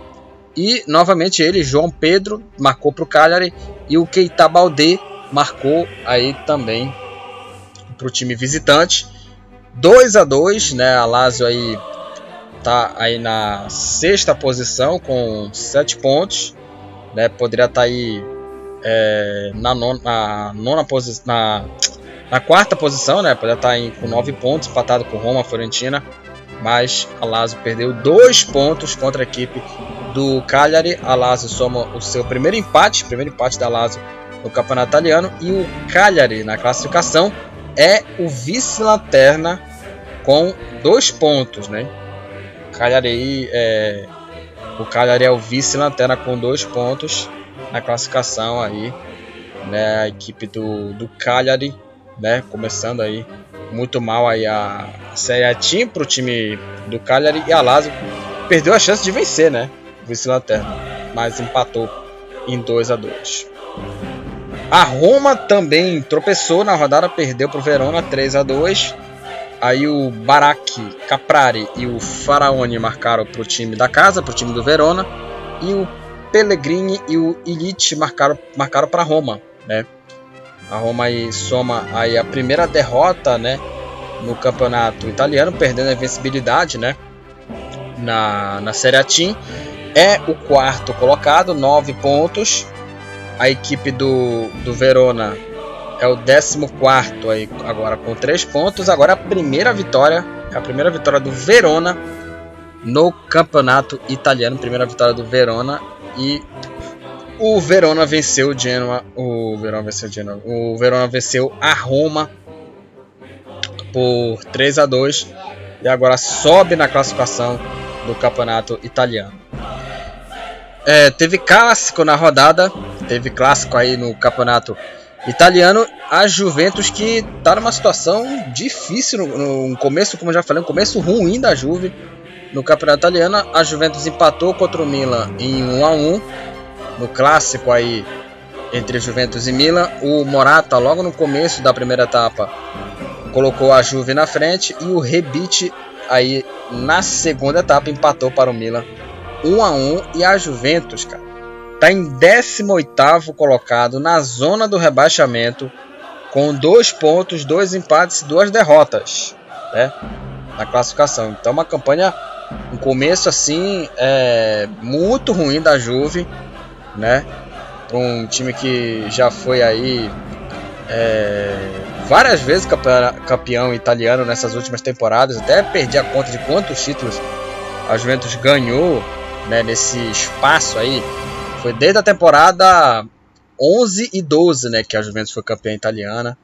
E novamente ele, João Pedro, marcou para o Cagliari e o Keita Balde marcou aí também para o time visitante. 2 a 2 né? A Lazio aí tá aí na sexta posição com 7 pontos. Né? Poderia estar tá aí é, na, nona, na nona posição. Na, na quarta posição, né? Poderia estar tá aí com 9 pontos, empatado com Roma, Fiorentina. Mas a Lazio perdeu 2 pontos contra a equipe do Cagliari. A Lazio soma o seu primeiro empate, primeiro empate da Lazio no campeonato italiano. E o Cagliari, na classificação, é o vice-lanterna com dois pontos, né? Cagliari é, o Cagliari é o vice-lanterna com dois pontos na classificação aí, né? A equipe do, do Cagliari, né? Começando aí muito mal aí a Série A Team para o time do Cagliari e a Lazio perdeu a chance de vencer, né? Vice-lanterna, mas empatou em 2 a 2. A Roma também tropeçou na rodada, perdeu para o Verona 3 a 2. Aí o Barak, Caprari e o Faraone marcaram para o time da casa, para o time do Verona. E o Pellegrini e o Illich marcaram marcaram para Roma, né? A Roma aí soma aí a primeira derrota, né, no campeonato italiano, perdendo a invencibilidade, né, na, na Série A Team. É o quarto colocado, nove pontos. A equipe do, do Verona é o 14 aí agora com três pontos. Agora a primeira vitória, a primeira vitória do Verona no campeonato italiano, primeira vitória do Verona e o Verona venceu o Genoa, o Verona venceu o Genoa, o Verona venceu a Roma por 3 a 2 e agora sobe na classificação do campeonato italiano. É, teve clássico na rodada, teve clássico aí no campeonato. A Juventus que está numa situação difícil no, no, começo, como já falei, um começo ruim da Juve no campeonato italiano. A Juventus empatou contra o Milan em 1 a 1 no clássico aí entre Juventus e Milan. O Morata logo no começo da primeira etapa colocou a Juve na frente e o Rebite aí na segunda etapa empatou para o Milan 1 a 1 e a Juventus, cara, tá em 18º colocado na zona do rebaixamento com dois pontos, dois empates e duas derrotas, né? Na classificação. Então uma campanha, um começo assim é, muito ruim da Juve, né? Um time que já foi aí é, várias vezes campeão, campeão italiano nessas últimas temporadas. Até perdi a conta de quantos títulos a Juventus ganhou né, nesse espaço aí, foi desde a temporada 11 e 12, né, que a Juventus foi campeã italiana.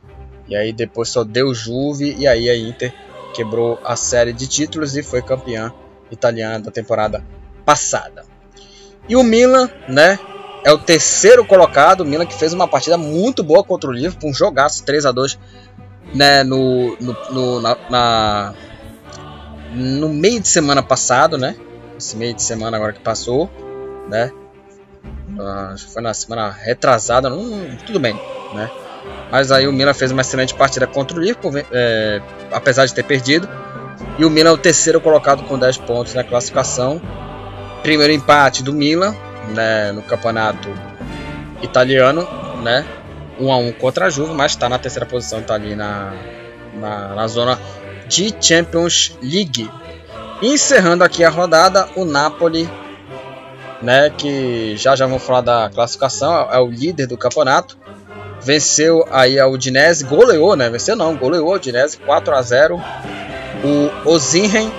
E aí depois só deu Juve e aí a Inter quebrou a série de títulos e foi campeã italiana da temporada passada. E o Milan, né, é o terceiro colocado, o Milan que fez uma partida muito boa contra o Liverpool, um jogaço 3 a 2 né, no, no, no na, na, no meio de semana passado, né? esse meio de semana agora que passou, né? Acho que foi na semana retrasada, não, tudo bem, né? Mas aí o Milan fez uma excelente partida contra o Liverpool, é, apesar de ter perdido. E o Milan é o terceiro colocado com 10 pontos na classificação. Primeiro empate do Milan né, no campeonato italiano, né? 1 a 1 contra a Juve, mas está na terceira posição, está ali na, na, na zona de Champions League. Encerrando aqui a rodada, o Napoli, né, que já já vamos falar da classificação, é o líder do campeonato. Venceu aí a Udinese, goleou, né? Venceu não, goleou a Udinese 4 a 0. O Ozinhen,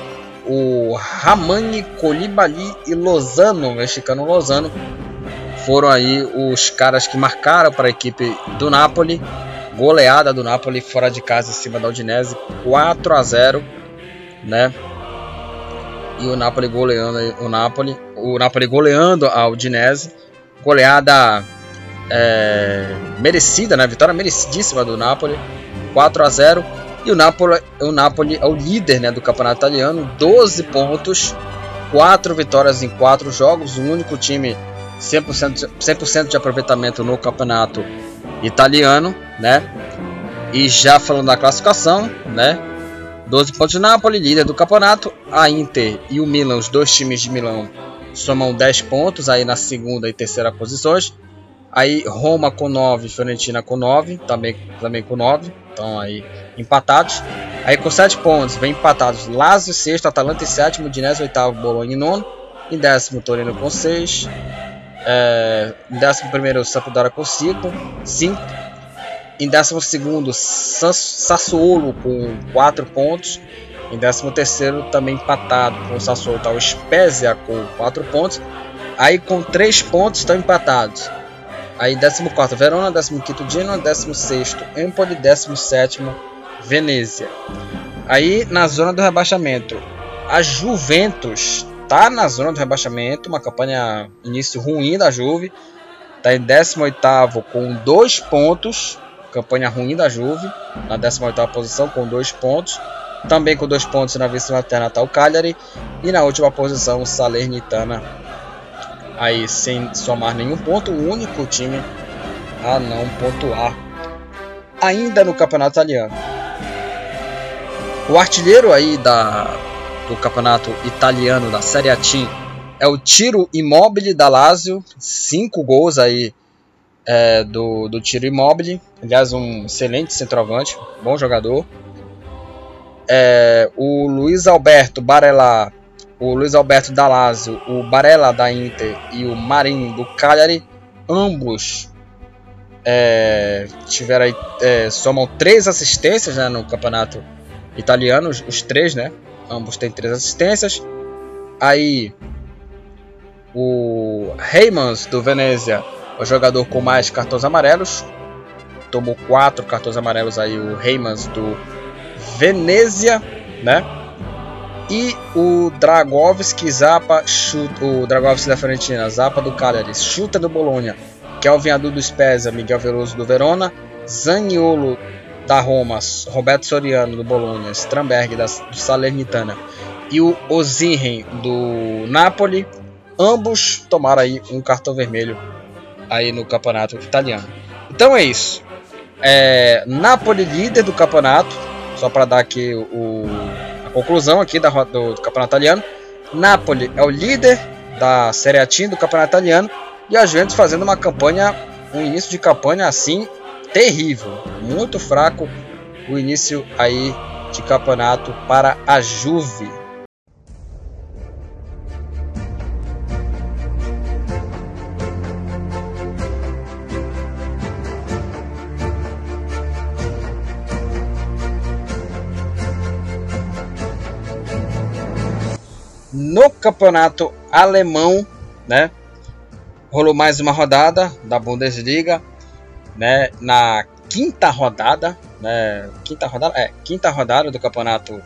o Ramani Colibali e Lozano, mexicano Lozano, foram aí os caras que marcaram para a equipe do Napoli. Goleada do Napoli fora de casa em cima da Udinese, 4 a 0, né? E o Napoli goleando o Napoli, o Napoli goleando a Udinese, goleada é, merecida, né? Vitória merecidíssima do Napoli, 4 a 0. E o Napoli, o Napoli é o líder né, do campeonato italiano, 12 pontos, 4 vitórias em 4 jogos, o único time 100%, 100 de aproveitamento no campeonato italiano, né? E já falando da classificação, né? 12 pontos Napoli, líder do campeonato. A Inter e o Milan, os dois times de Milão, somam 10 pontos aí na segunda e terceira posições. Aí Roma com 9, Fiorentina com 9, também, também com 9. Estão aí empatados. Aí com 7 pontos vem empatados Lazio sexto, Atalanta em sétimo, Dinese oitavo, Bolonha em nono. Em décimo Torino com 6. É, em décimo primeiro Sampdoria com 5. 5. Em décimo segundo Sassuolo com 4 pontos. Em décimo terceiro também empatado com o Sassuolo está o Spezia com 4 pontos. Aí com 3 pontos estão empatados. Aí 14 Verona, 15 Genoa, 16 Empoli, 17 Venezia. Aí na zona do rebaixamento, a Juventus tá na zona do rebaixamento, uma campanha início ruim da Juve, tá em 18 com 2 pontos, campanha ruim da Juve, na 18 posição com 2 pontos. Também com 2 pontos na vice-lanterna está o Cagliari e na última posição o Salernitana aí sem somar nenhum ponto, o único time a não pontuar ainda no campeonato italiano. O artilheiro aí da, do campeonato italiano da Serie A Team é o Tiro Immobile da Lazio, cinco gols aí é, do, do Tiro Immobile, aliás um excelente centroavante, bom jogador. É, o Luiz Alberto Barella o Luiz Alberto da Lazio, o Barella da Inter e o Marin do Cagliari, ambos é, tiveram aí, é, somam três assistências né, no campeonato italiano, os, os, três, né? Ambos têm três assistências. Aí o Heymans do Venezia, o jogador com mais cartões amarelos, tomou quatro cartões amarelos aí o Heymans do Venezia, né? E o Dragovski Zappa chuta, o Dragovski da Fiorentina, Zappa do Cagliari, chuta do Bologna, Kelvin Adu do Spezia, Miguel Veloso do Verona, Zaniolo da Roma, Roberto Soriano do Bologna, Stramberg da, do Salernitana e o Ozihen do Napoli, ambos tomaram aí um cartão vermelho aí no campeonato italiano. Então é isso. É, Napoli líder do campeonato, só para dar aqui o conclusão aqui da, do, do campeonato italiano. Napoli é o líder da Série A do campeonato italiano e a Juventus fazendo uma campanha, um início de campanha assim terrível, muito fraco o início aí de campeonato para a Juve. No campeonato alemão, né? Rolou mais uma rodada da Bundesliga, né? Na quinta rodada, né? Quinta rodada, é, quinta rodada do campeonato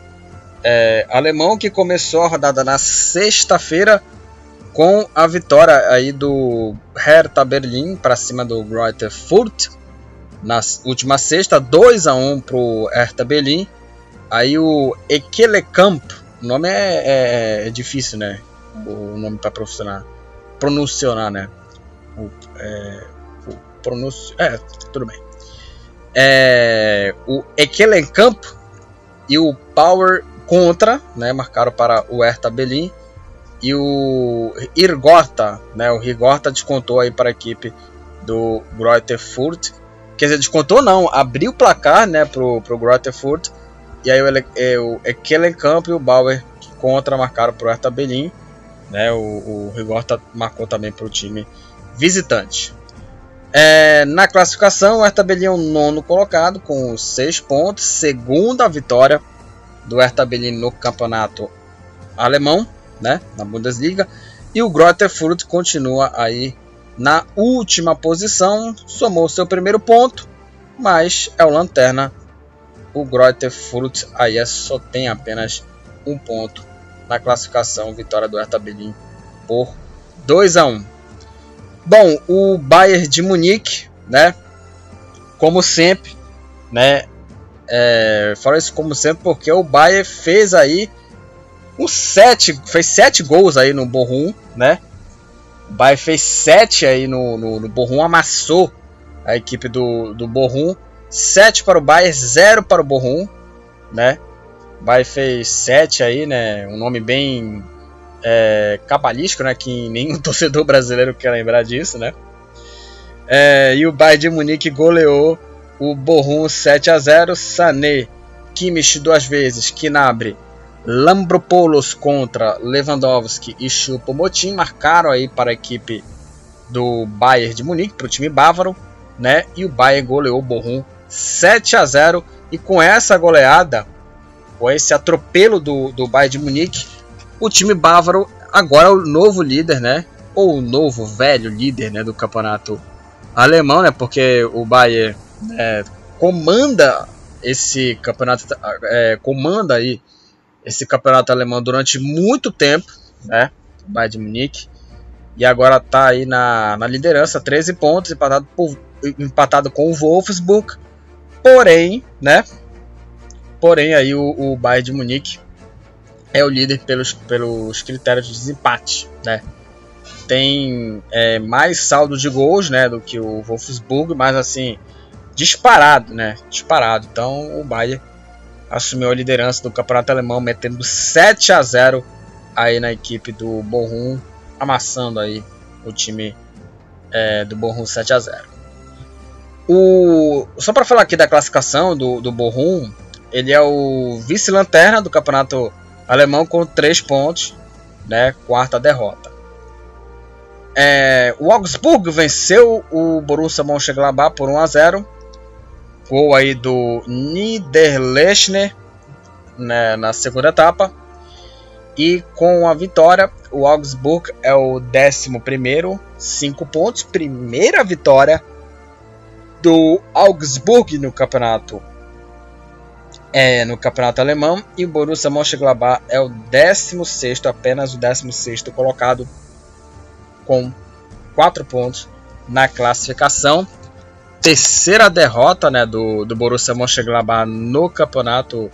é, alemão que começou a rodada na sexta-feira com a vitória aí do Hertha Berlim para cima do Greuther Furt na última sexta, 2 a 1 pro Hertha Berlim. Aí o Ekelekamp o nome é, é, é difícil, né? O nome para profissional. Pronunciar, né? O, é, o pronuncio. É, tudo bem. É, o Ekelenkamp e o Power contra, né? Marcaram para o Hertha Berlin. E o Irgota, né? O Rigorta descontou aí para a equipe do Greuther Furt. Quer dizer, descontou não, abriu o placar, né, pro, pro Greuther Furt e aí o, é, o Ekelenkamp e o Bauer contra marcaram para o Hertha Berlim. Né, o, o Rigorta marcou também para o time visitante. É, na classificação, o Hertha Berlim é o nono colocado com 6 pontos. Segunda vitória do Hertha Berlim no campeonato alemão, né, na Bundesliga. E o Greuther continua aí na última posição. Somou seu primeiro ponto, mas é o lanterna o Greuther Fürth aí é só tem apenas um ponto na classificação, vitória do Hertha Berlim por 2 a 1. Bom, o Bayern de Munique, né? Como sempre, né? É, falo isso como sempre porque o Bayern fez aí um sete, fez sete gols aí no Borrom, né? O Bayern fez sete aí no, no, no Borrom, amassou a equipe do, do Borrom 7 para o Bayern, 0 para o Bochum, né? O Bayern fez 7 aí, né? Um nome bem é, cabalístico, né? Que nenhum torcedor brasileiro quer lembrar disso, né? É, e o Bayern de Munique goleou o Borrom 7 a 0, Sané, Kimmich duas vezes, Kinabre, Lambropoulos contra Lewandowski e Choupo-Moting marcaram aí para a equipe do Bayern de Munique, para o time bávaro, né? E o Bayern goleou o Borrom 7 a 0 e com essa goleada, com esse atropelo do, do Bayern de Munique, o time bávaro agora é o novo líder, né? Ou o novo velho líder, né, do campeonato alemão, né? Porque o Bayern é, comanda esse campeonato, é, comanda aí esse campeonato alemão durante muito tempo, né? O Bayern de Munique. E agora está aí na, na liderança, 13 pontos, empatado, por, empatado com o Wolfsburg. Porém, né? Porém, aí o, o Bayern de Munique é o líder pelos, pelos critérios de desempate, né? Tem é, mais saldo de gols, né, do que o Wolfsburg, mas assim, disparado, né? Disparado. Então, o Bayern assumiu a liderança do campeonato alemão, metendo 7 a 0 aí na equipe do Bochum, amassando aí o time é, do Bochum 7 a 0. O, só para falar aqui da classificação do, do Bochum, ele é o vice-lanterna do campeonato alemão com 3 pontos, né, quarta derrota. É, o Augsburg venceu o Borussia Mönchengladbach por 1 a 0 Gol aí do Niederlechner né, na segunda etapa. E com a vitória, o Augsburg é o 11, 5 pontos. Primeira vitória do Augsburg no campeonato é, no campeonato alemão. E o Borussia Mönchengladbach é o 16, apenas o 16 colocado, com 4 pontos na classificação terceira derrota né, do, do Borussia Mönchengladbach no campeonato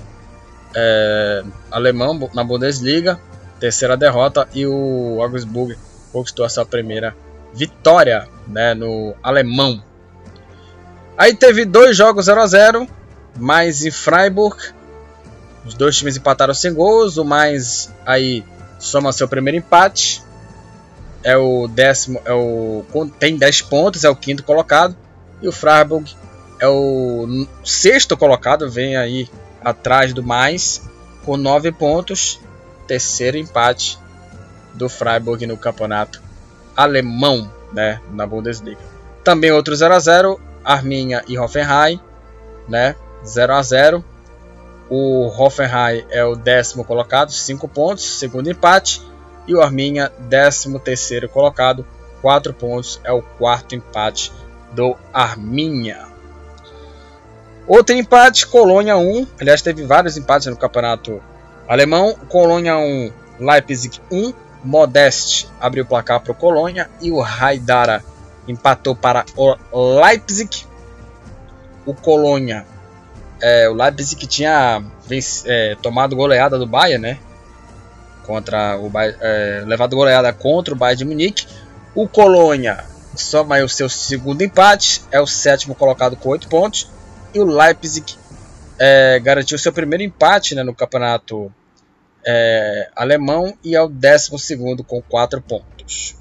é, alemão, na Bundesliga. Terceira derrota e o Augsburg conquistou a sua primeira vitória né, no alemão. Aí teve dois jogos 0 a 0 mais em Freiburg. Os dois times empataram sem gols. O mais aí soma seu primeiro empate. É o décimo, é o tem 10 pontos, é o quinto colocado. E o Freiburg é o sexto colocado, vem aí atrás do mais, com nove pontos. Terceiro empate do Freiburg no campeonato alemão, né, na Bundesliga. Também outro 0 a 0 Arminia e Hoffenheim, né, 0 a 0 O Hoffenheim é o décimo colocado, 5 pontos, segundo empate. E o Arminia, décimo terceiro colocado, 4 pontos, é o quarto empate do Arminha. Outro empate, Colônia 1. Aliás, teve vários empates no campeonato alemão. Colônia 1, Leipzig 1. Modeste abriu o placar para o Colônia e o Haidara empatou para o Leipzig. O Colônia, é, o Leipzig tinha é, tomado goleada do Bayern, né? Contra o é, levado goleada contra o Bayern de Munique. O Colônia soma o seu segundo empate, é o sétimo colocado com 8 pontos. E o Leipzig é, garantiu seu primeiro empate né, no campeonato é, alemão e é o décimo segundo com 4 pontos.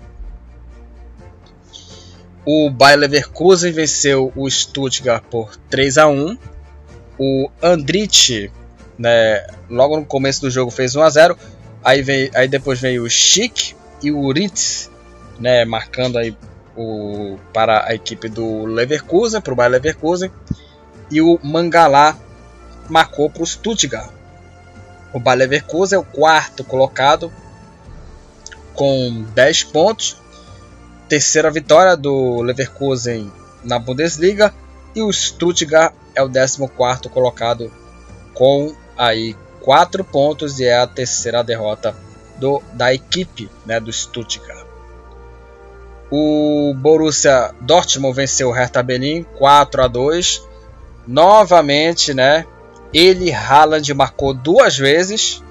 O Bayer Leverkusen venceu o Stuttgart por 3 a 1. O Andrich, né, logo no começo do jogo, fez 1 a 0. Aí, veio, aí depois veio o Schick e o Ritz, né, marcando aí o, para a equipe do Leverkusen, para o Bayer Leverkusen, e o Mangalá marcou para o Stuttgart. O Bayer Leverkusen é o quarto colocado com 10 pontos. Terceira vitória do Leverkusen na Bundesliga e o Stuttgart é o 14 colocado com aí 4 pontos e é a terceira derrota do, da equipe né, do Stuttgart. O Borussia Dortmund venceu o Hertha Berlin 4 a 2. Novamente, né? Ele Haaland marcou duas vezes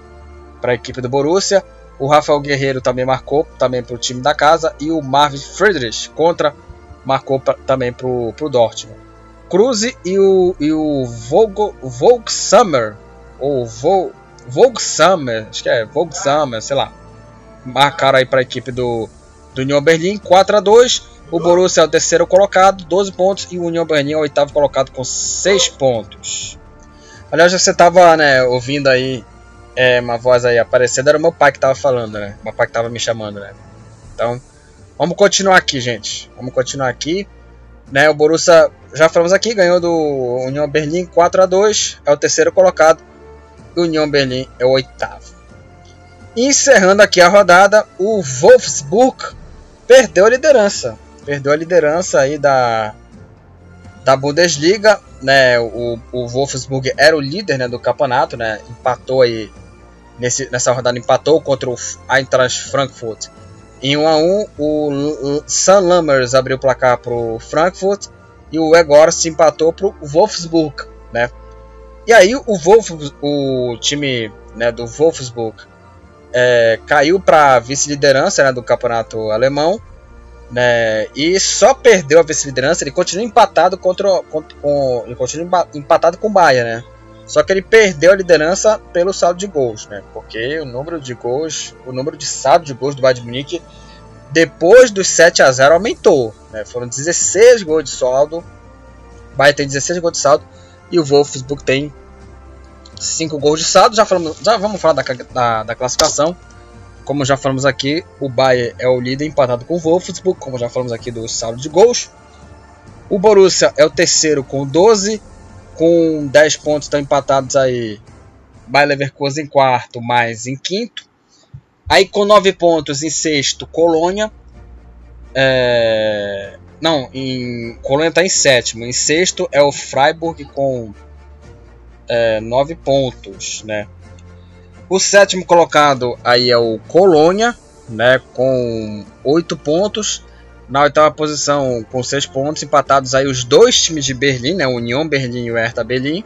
para a equipe do Borussia. O Rafael Guerreiro também marcou também para o time da casa e o Marvin Friedrich contra marcou pra, também para o Dortmund. Cruze e o, e o Vogue, Vogue Summer ou Vogue, Vogue Summer, acho que é Vogue Summer, sei lá, marcaram aí para a equipe do do União Berlim 4 a 2 O Borussia é o terceiro colocado, 12 pontos, e o União Berlim é o oitavo colocado com 6 pontos. Aliás, você estava né, ouvindo aí é, uma voz aí aparecendo, era o meu pai que estava falando, né? Meu pai que estava me chamando, né? Então, vamos continuar aqui, gente. Vamos continuar aqui. Né, o Borussia, já falamos aqui, ganhou do União Berlim 4 a 2 é o terceiro colocado. E União Berlim é o oitavo. Encerrando aqui a rodada, o Wolfsburg perdeu a liderança. Perdeu a liderança aí da, da Bundesliga. Né, o, o Wolfsburg era o líder né, do campeonato, né, empatou aí nesse, nessa rodada empatou contra o Eintracht Frankfurt em 1 a 1 o San Lammers abriu o placar para o Frankfurt e o Egor se empatou para o Wolfsburg, né? E aí o Wolf, o time né, do Wolfsburg é, caiu para vice-liderança né, do campeonato alemão, né? E só perdeu a vice-liderança. Ele continua empatado contra, contra com, ele continua empatado com o Bayern, né? Só que ele perdeu a liderança pelo saldo de gols, né? Porque o número de gols, o número de saldo de gols do Bayern de Munique depois dos 7 a 0 aumentou, né? Foram 16 gols de saldo. O Bayern tem 16 gols de saldo e o Wolfsburg tem 5 gols de saldo. Já, falamos, já vamos falar da, da, da, classificação. Como já falamos aqui, o Bayern é o líder empatado com o Wolfsburg, como já falamos aqui do saldo de gols. O Borussia é o terceiro com 12 com 10 pontos estão empatados aí Bayer Leverkusen em quarto, mais em quinto. Aí com 9 pontos em sexto, Colônia. É... Não, em... Colônia está em sétimo. Em sexto é o Freiburg com é, 9 pontos, né? O sétimo colocado aí é o Colônia, né? Com 8 pontos. Na oitava posição, com 6 pontos, empatados aí os dois times de Berlim, né? União Berlim e o Hertha Berlim.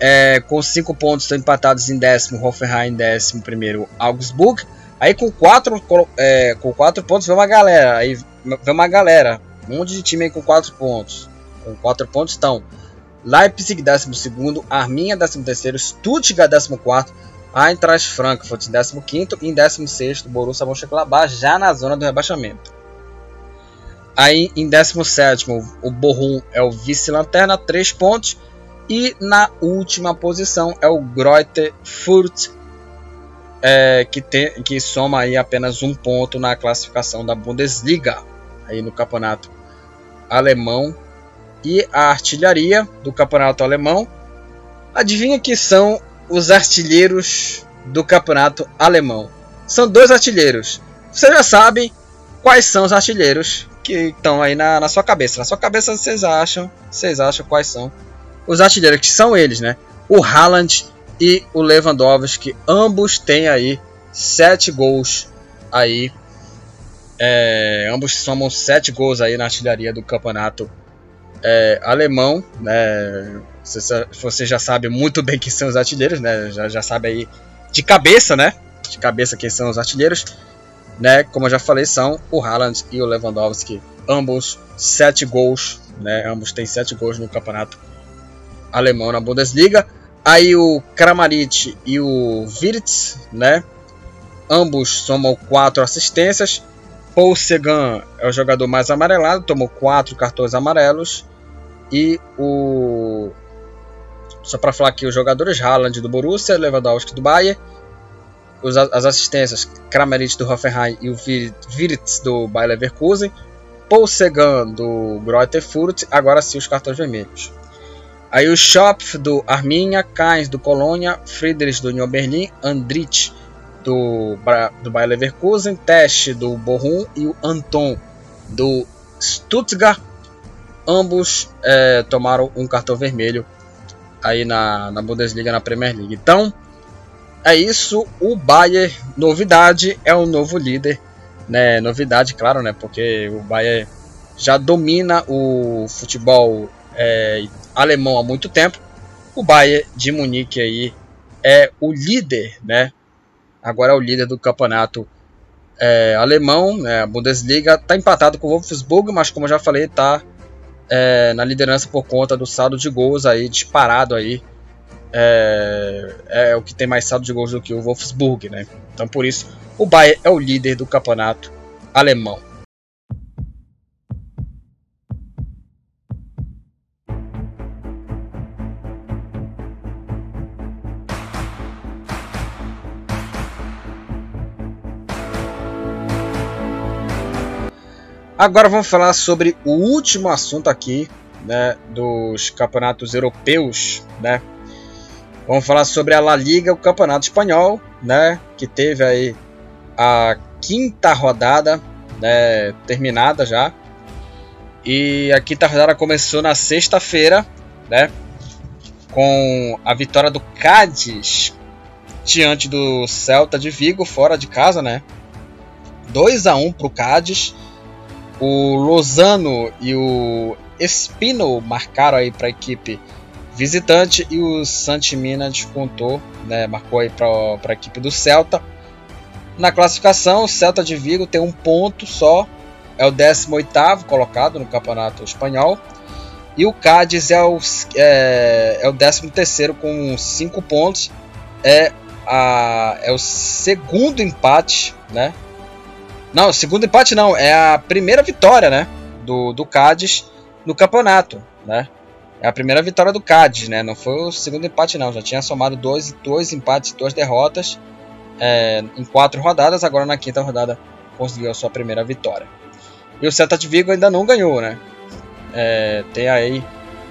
É, com 5 pontos estão empatados em décimo, Hoffenheim em décimo primeiro, Augsburg. Aí com 4 é, com quatro pontos vem uma galera, aí vem uma galera, um monte de time aí com 4 pontos. Com 4 pontos estão Leipzig, 12 Arminha, 13 Stuttgart, 14 Eintracht Frankfurt, 15 e em 16 Borussia Mönchengladbach, já na zona do rebaixamento. Aí em 17 o Bochum é o vice-lanterna, 3 pontos. E na última posição é o Greuther Furt, é, que, tem, que soma aí apenas um ponto na classificação da Bundesliga, aí no campeonato alemão. E a artilharia do campeonato alemão, adivinha que são os artilheiros do campeonato alemão? São dois artilheiros. Vocês já sabem quais são os artilheiros que estão aí na, na, sua cabeça. Na sua cabeça vocês acham, vocês acham quais são os artilheiros que são eles, né? O Haaland e o Lewandowski, ambos têm aí sete gols aí. É, ambos somam sete gols aí na artilharia do campeonato é, alemão, né? Você, você, já sabe muito bem quem são os artilheiros, né? Já, já sabe aí de cabeça, né? De cabeça quem são os artilheiros né? Como eu já falei, são o Haaland e o Lewandowski, ambos sete gols, né? Ambos têm sete gols no campeonato alemão na Bundesliga. Aí o Kramaric e o Wirtz, né? Ambos somam quatro assistências. Paul Segan é o jogador mais amarelado, tomou quatro cartões amarelos. E o só para falar aqui os jogadores Haaland do Borussia, Lewandowski do Bayern os, as assistências Kramaric do Hoffenheim e o Wirtz do Bayer Leverkusen, Paul Segan do Greuther Fürth, agora sim os cartões vermelhos. Aí o Schopf do Arminia, Kainz do Colônia, Friedrich do Union Berlin, Andrich do, do Bayer Leverkusen, Teste do Bochum e o Anton do Stuttgart. Ambos é, tomaram um cartão vermelho aí na, na Bundesliga, na Premier League. Então, é isso, o Bayern, novidade, é o novo líder. Né? Novidade, claro, né? Porque o Bayern já domina o futebol é, alemão há muito tempo. O Bayern de Munique aí é o líder, né? Agora é o líder do campeonato é, alemão, né? A Bundesliga está empatado com o Wolfsburg, mas como eu já falei, está é, na liderança por conta do saldo de gols aí disparado aí é, é o que tem mais saldo de gols do que o Wolfsburg, né? Então por isso o Bayern é o líder do campeonato alemão. Agora vamos falar sobre o último assunto aqui né, dos campeonatos europeus, né? Vamos falar sobre a La Liga, o campeonato espanhol, né, que teve aí a quinta rodada, né, terminada já. E a quinta rodada começou na sexta-feira, né, com a vitória do Cádiz diante do Celta de Vigo fora de casa, né? 2 a 1 para o Cádiz. O Lozano e o Espino marcaram aí para a equipe visitante e o Santimina descontou, né, marcou aí para a equipe do Celta. Na classificação, o Celta de Vigo tem um ponto só, é o 18º colocado no Campeonato Espanhol. E o Cádiz é o, é, é o 13º com 5 pontos. É, a, é o segundo empate, né? Não, segundo empate não, é a primeira vitória, né? Do, do Cádiz no campeonato, né? É a primeira vitória do Cádiz, né? Não foi o segundo empate não, já tinha somado dois, dois empates, duas derrotas é, em quatro rodadas, agora na quinta rodada conseguiu a sua primeira vitória. E o Celta de Vigo ainda não ganhou, né? É, tem aí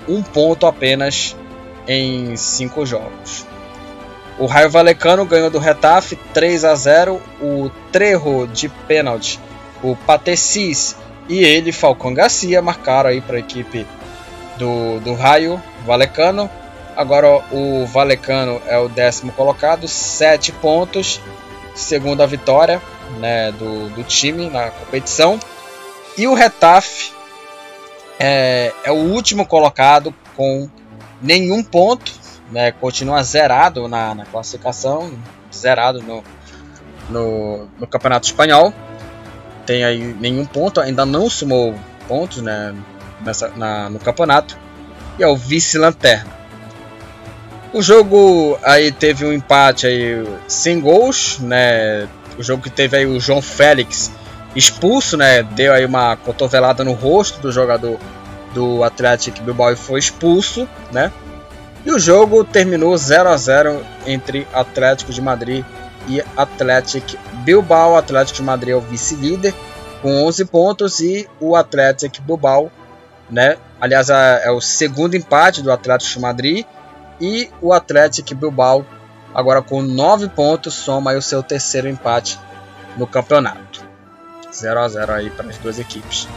um ponto apenas em cinco jogos. O Raio Valecano ganhou do Retafe 3 a 0. O Trejo de pênalti, o Patecis e ele, Falcão Garcia, marcaram aí para a equipe do, do Raio Valecano. Agora o Valecano é o décimo colocado, 7 pontos, segunda vitória né, do, do time na competição. E o Retafe é, é o último colocado com nenhum ponto, né, continua zerado na, na classificação, zerado no, no, no, Campeonato Espanhol. Tem aí nenhum ponto, ainda não somou pontos né, nessa, na, no campeonato. E é o vice-lanterna. O jogo aí teve um empate aí sem gols, né? O jogo que teve aí o João Félix expulso, né? Deu aí uma cotovelada no rosto do jogador do Atlético Bilbao e foi expulso, né? E o jogo terminou 0 a 0 entre Atlético de Madrid e Atlético Bilbao. O Atlético de Madrid é o vice-líder com 11 pontos e o Atlético Bilbao, né? Aliás, é, o segundo empate do Atlético de Madrid e o Atlético Bilbao agora com 9 pontos soma o seu terceiro empate no campeonato. 0 a 0 aí para as duas equipes.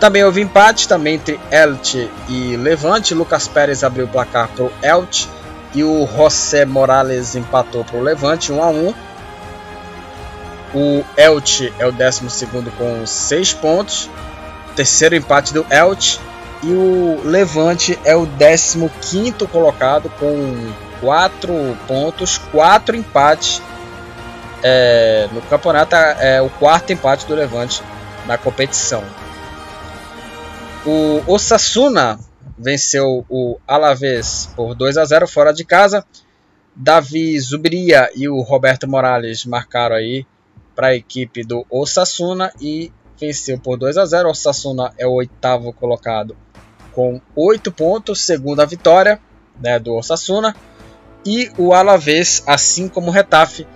Também houve empate também entre Elche e Levante. Lucas Pérez abriu o placar para o Elche e o José Morales empatou para o Levante 1 a 1. O Elche é o 12 com 6 pontos. Terceiro empate do Elche. E o Levante é o 15 colocado com 4 pontos, 4 empates. É, no campeonato é o quarto empate do Levante na competição. O Osasuna venceu o Alavés por 2 a 0 fora de casa. Davi Zubria e o Roberto Morales marcaram aí para a equipe do Osasuna e venceu por 2 a 0. O Osasuna é o oitavo colocado com 8 pontos, segunda vitória né, do Osasuna. E o Alavés, assim como o Retafe,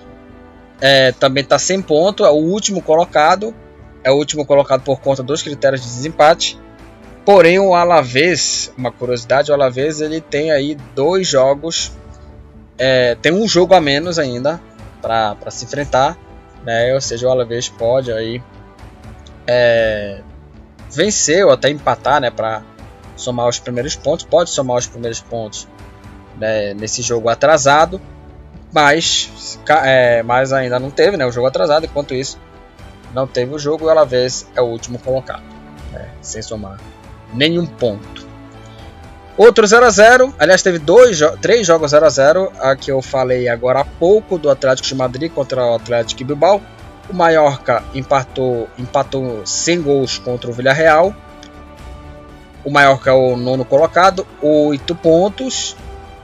é, também está sem ponto, é o último colocado. É o último colocado por conta dos critérios de desempate. Porém, o Alavés, uma curiosidade, o Alavés ele tem aí dois jogos, é, tem um jogo a menos ainda para se enfrentar, né? Ou seja, o Alavés pode aí é, vencer ou até empatar, né? Para somar os primeiros pontos, pode somar os primeiros pontos né, nesse jogo atrasado, mas, é, mas ainda não teve, né? O jogo atrasado, enquanto isso não teve o jogo, o Alavés é o último colocado, né, sem somar nenhum ponto. Outro 0 a 0 aliás, teve dois, três jogos 0 a 0 a que eu falei agora há pouco do Atlético de Madrid contra o Atlético Bilbao. O Mallorca empatou, empatou sem gols contra o Villarreal. O Mallorca é o nono colocado, 8 pontos.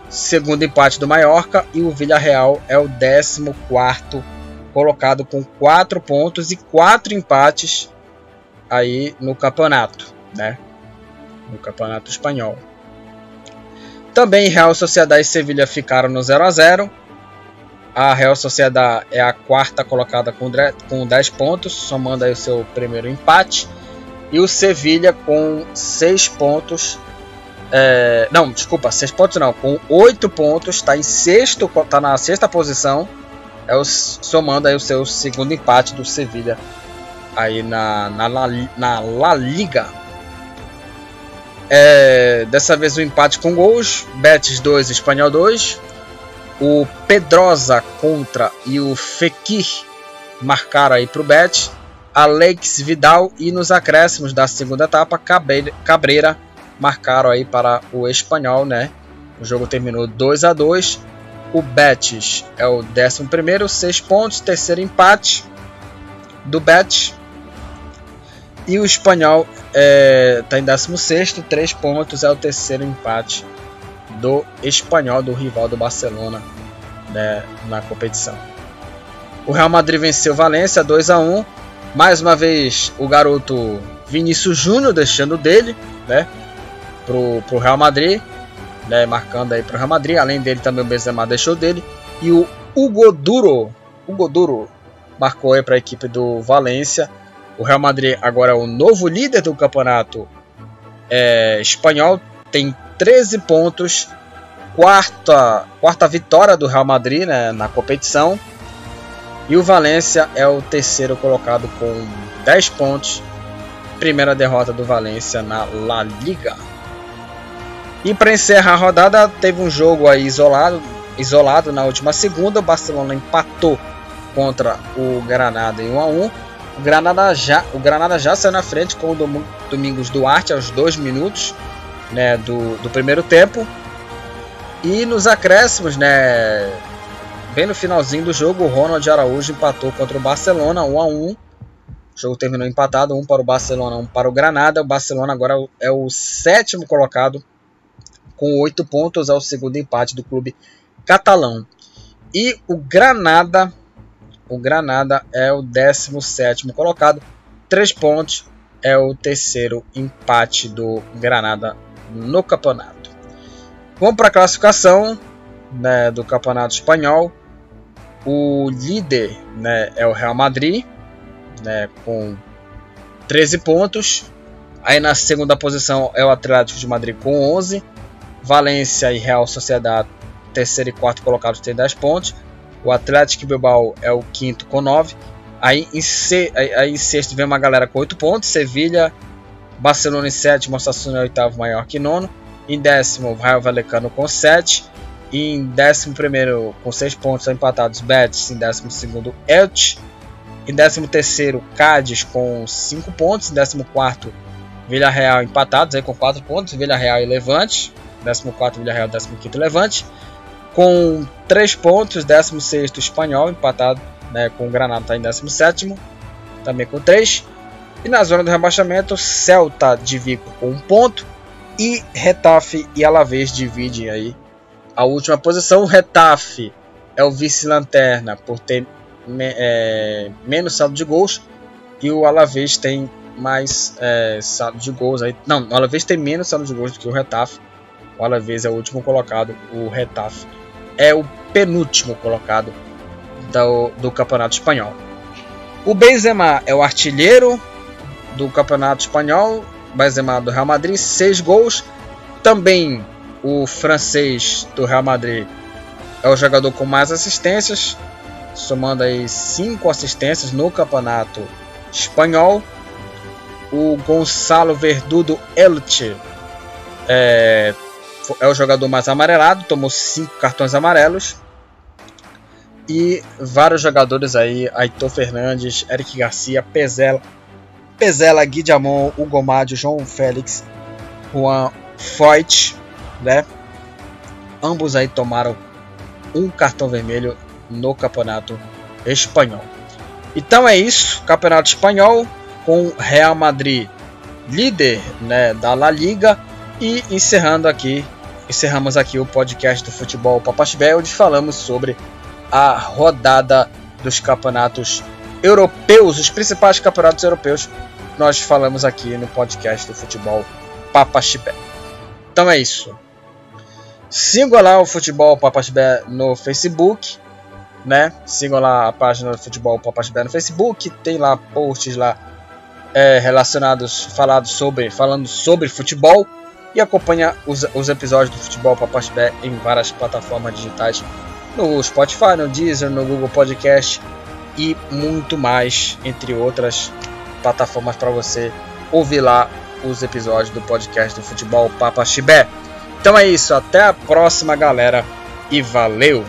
Segundo empate do Mallorca e o Villarreal é o 14 quarto colocado com 4 pontos e 4 empates aí no campeonato, né? no Campeonato Espanhol. Também Real Sociedade e Sevilha ficaram no 0 a 0. A Real Sociedade é a quarta colocada com 10 pontos, somando aí o seu primeiro empate. E o Sevilha com 6 pontos. É, não, desculpa, 6 pontos não, com 8 pontos, está em sexto, tá na sexta posição. É o, somando aí o seu segundo empate do Sevilha aí na, na, na La Liga. É, dessa vez o um empate com gols. Betis 2, Espanhol 2. O Pedrosa contra e o Fekir marcaram aí para o Betis. Alex Vidal e nos acréscimos da segunda etapa, Cabreira marcaram aí para o Espanhol, né? O jogo terminou 2 a 2. O Betis é o 11 6 pontos, terceiro empate do Betis. E o Espanhol está é, tá em 16, 3 pontos, é o terceiro empate do Espanhol, do rival do Barcelona né, na competição. O Real Madrid venceu Valência 2 a 1 Mais uma vez o garoto Vinícius Júnior deixando dele né, pro, pro Real Madrid, né, marcando aí pro Real Madrid. Além dele também o Benzema deixou dele. E o Hugo Duro, Hugo Duro marcou aí para a equipe do Valência o Real Madrid agora é o novo líder do campeonato é, espanhol, tem 13 pontos, quarta, quarta vitória do Real Madrid né, na competição. E o Valência é o terceiro colocado com 10 pontos. Primeira derrota do Valência na La Liga. E para encerrar a rodada, teve um jogo aí isolado, isolado na última segunda. O Barcelona empatou contra o Granada em 1 a 1 o Granada já, o Granada já saiu na frente com o Domingos Duarte aos dois minutos né, do, do primeiro tempo. E nos acréscimos, né, bem no finalzinho do jogo, o Ronald Araújo empatou contra o Barcelona 1 a 1. O jogo terminou empatado, um para o Barcelona, um para o Granada. O Barcelona agora é o sétimo colocado com oito pontos, é o segundo empate do clube catalão. E o Granada o Granada é o 17 colocado, 3 pontos, é o terceiro empate do Granada no campeonato. Vamos para a classificação né, do campeonato espanhol. O líder né, é o Real Madrid, né, com 13 pontos. Aí na segunda posição é o Atlético de Madrid com 11. Valência e Real Sociedade, terceiro e quarto colocados, têm 10 pontos. O Atlético Bilbao é o quinto com 9. Aí em, C, aí, aí em sexto vem uma galera com 8 pontos. Sevilha, Barcelona em sétimo, Osasuna em oitavo, maior que nono. Em décimo, Raio Vallecano com 7. Em décimo primeiro, com 6 pontos, são empatados Betis. Em décimo segundo, Elche. Em décimo terceiro, Cádiz com 5 pontos. Em décimo quarto, Villarreal empatados aí com 4 pontos. Villarreal e Levante. Décimo quarto, Villarreal. Décimo quinto, Levante com 3 pontos, 16 espanhol, empatado né, com o Granada está em 17, também com 3. E na zona do rebaixamento, Celta de Vigo com 1 ponto e Retafe e Alavés dividem aí a última posição. O Retafe é o vice-lanterna por ter é, menos saldo de gols e o Alavés tem mais é, saldo de gols aí. Não, o Alavés tem menos saldo de gols do que o Retafe. O Alavés é o último colocado, o Retafe é o penúltimo colocado do, do Campeonato Espanhol. O Benzema é o artilheiro do Campeonato Espanhol, Benzema do Real Madrid, 6 gols. Também o francês do Real Madrid é o jogador com mais assistências, somando aí 5 assistências no Campeonato Espanhol. O Gonçalo Verdudo Elche é, é o jogador mais amarelado, tomou cinco cartões amarelos. E vários jogadores aí, Aitor Fernandes, Eric Garcia, Pezela, Pezela, Guidiamon, Hugo Madio, João Félix, Juan Foyt, né? Ambos aí tomaram um cartão vermelho no campeonato espanhol. Então é isso, campeonato espanhol com Real Madrid líder né, da La Liga e encerrando aqui encerramos aqui o podcast do Futebol Papachibé, onde falamos sobre a rodada dos campeonatos europeus, os principais campeonatos europeus. Nós falamos aqui no podcast do Futebol Papachibé. Então é isso. Siga lá o Futebol Papachibé no Facebook, né? Sigam lá a página do Futebol Papachibé no Facebook, tem lá posts lá é, relacionados, falados sobre, falando sobre futebol e acompanha os, os episódios do Futebol Papaxibé em várias plataformas digitais, no Spotify, no Deezer, no Google Podcast e muito mais, entre outras plataformas para você ouvir lá os episódios do podcast do Futebol Papaxibé. Então é isso, até a próxima, galera, e valeu!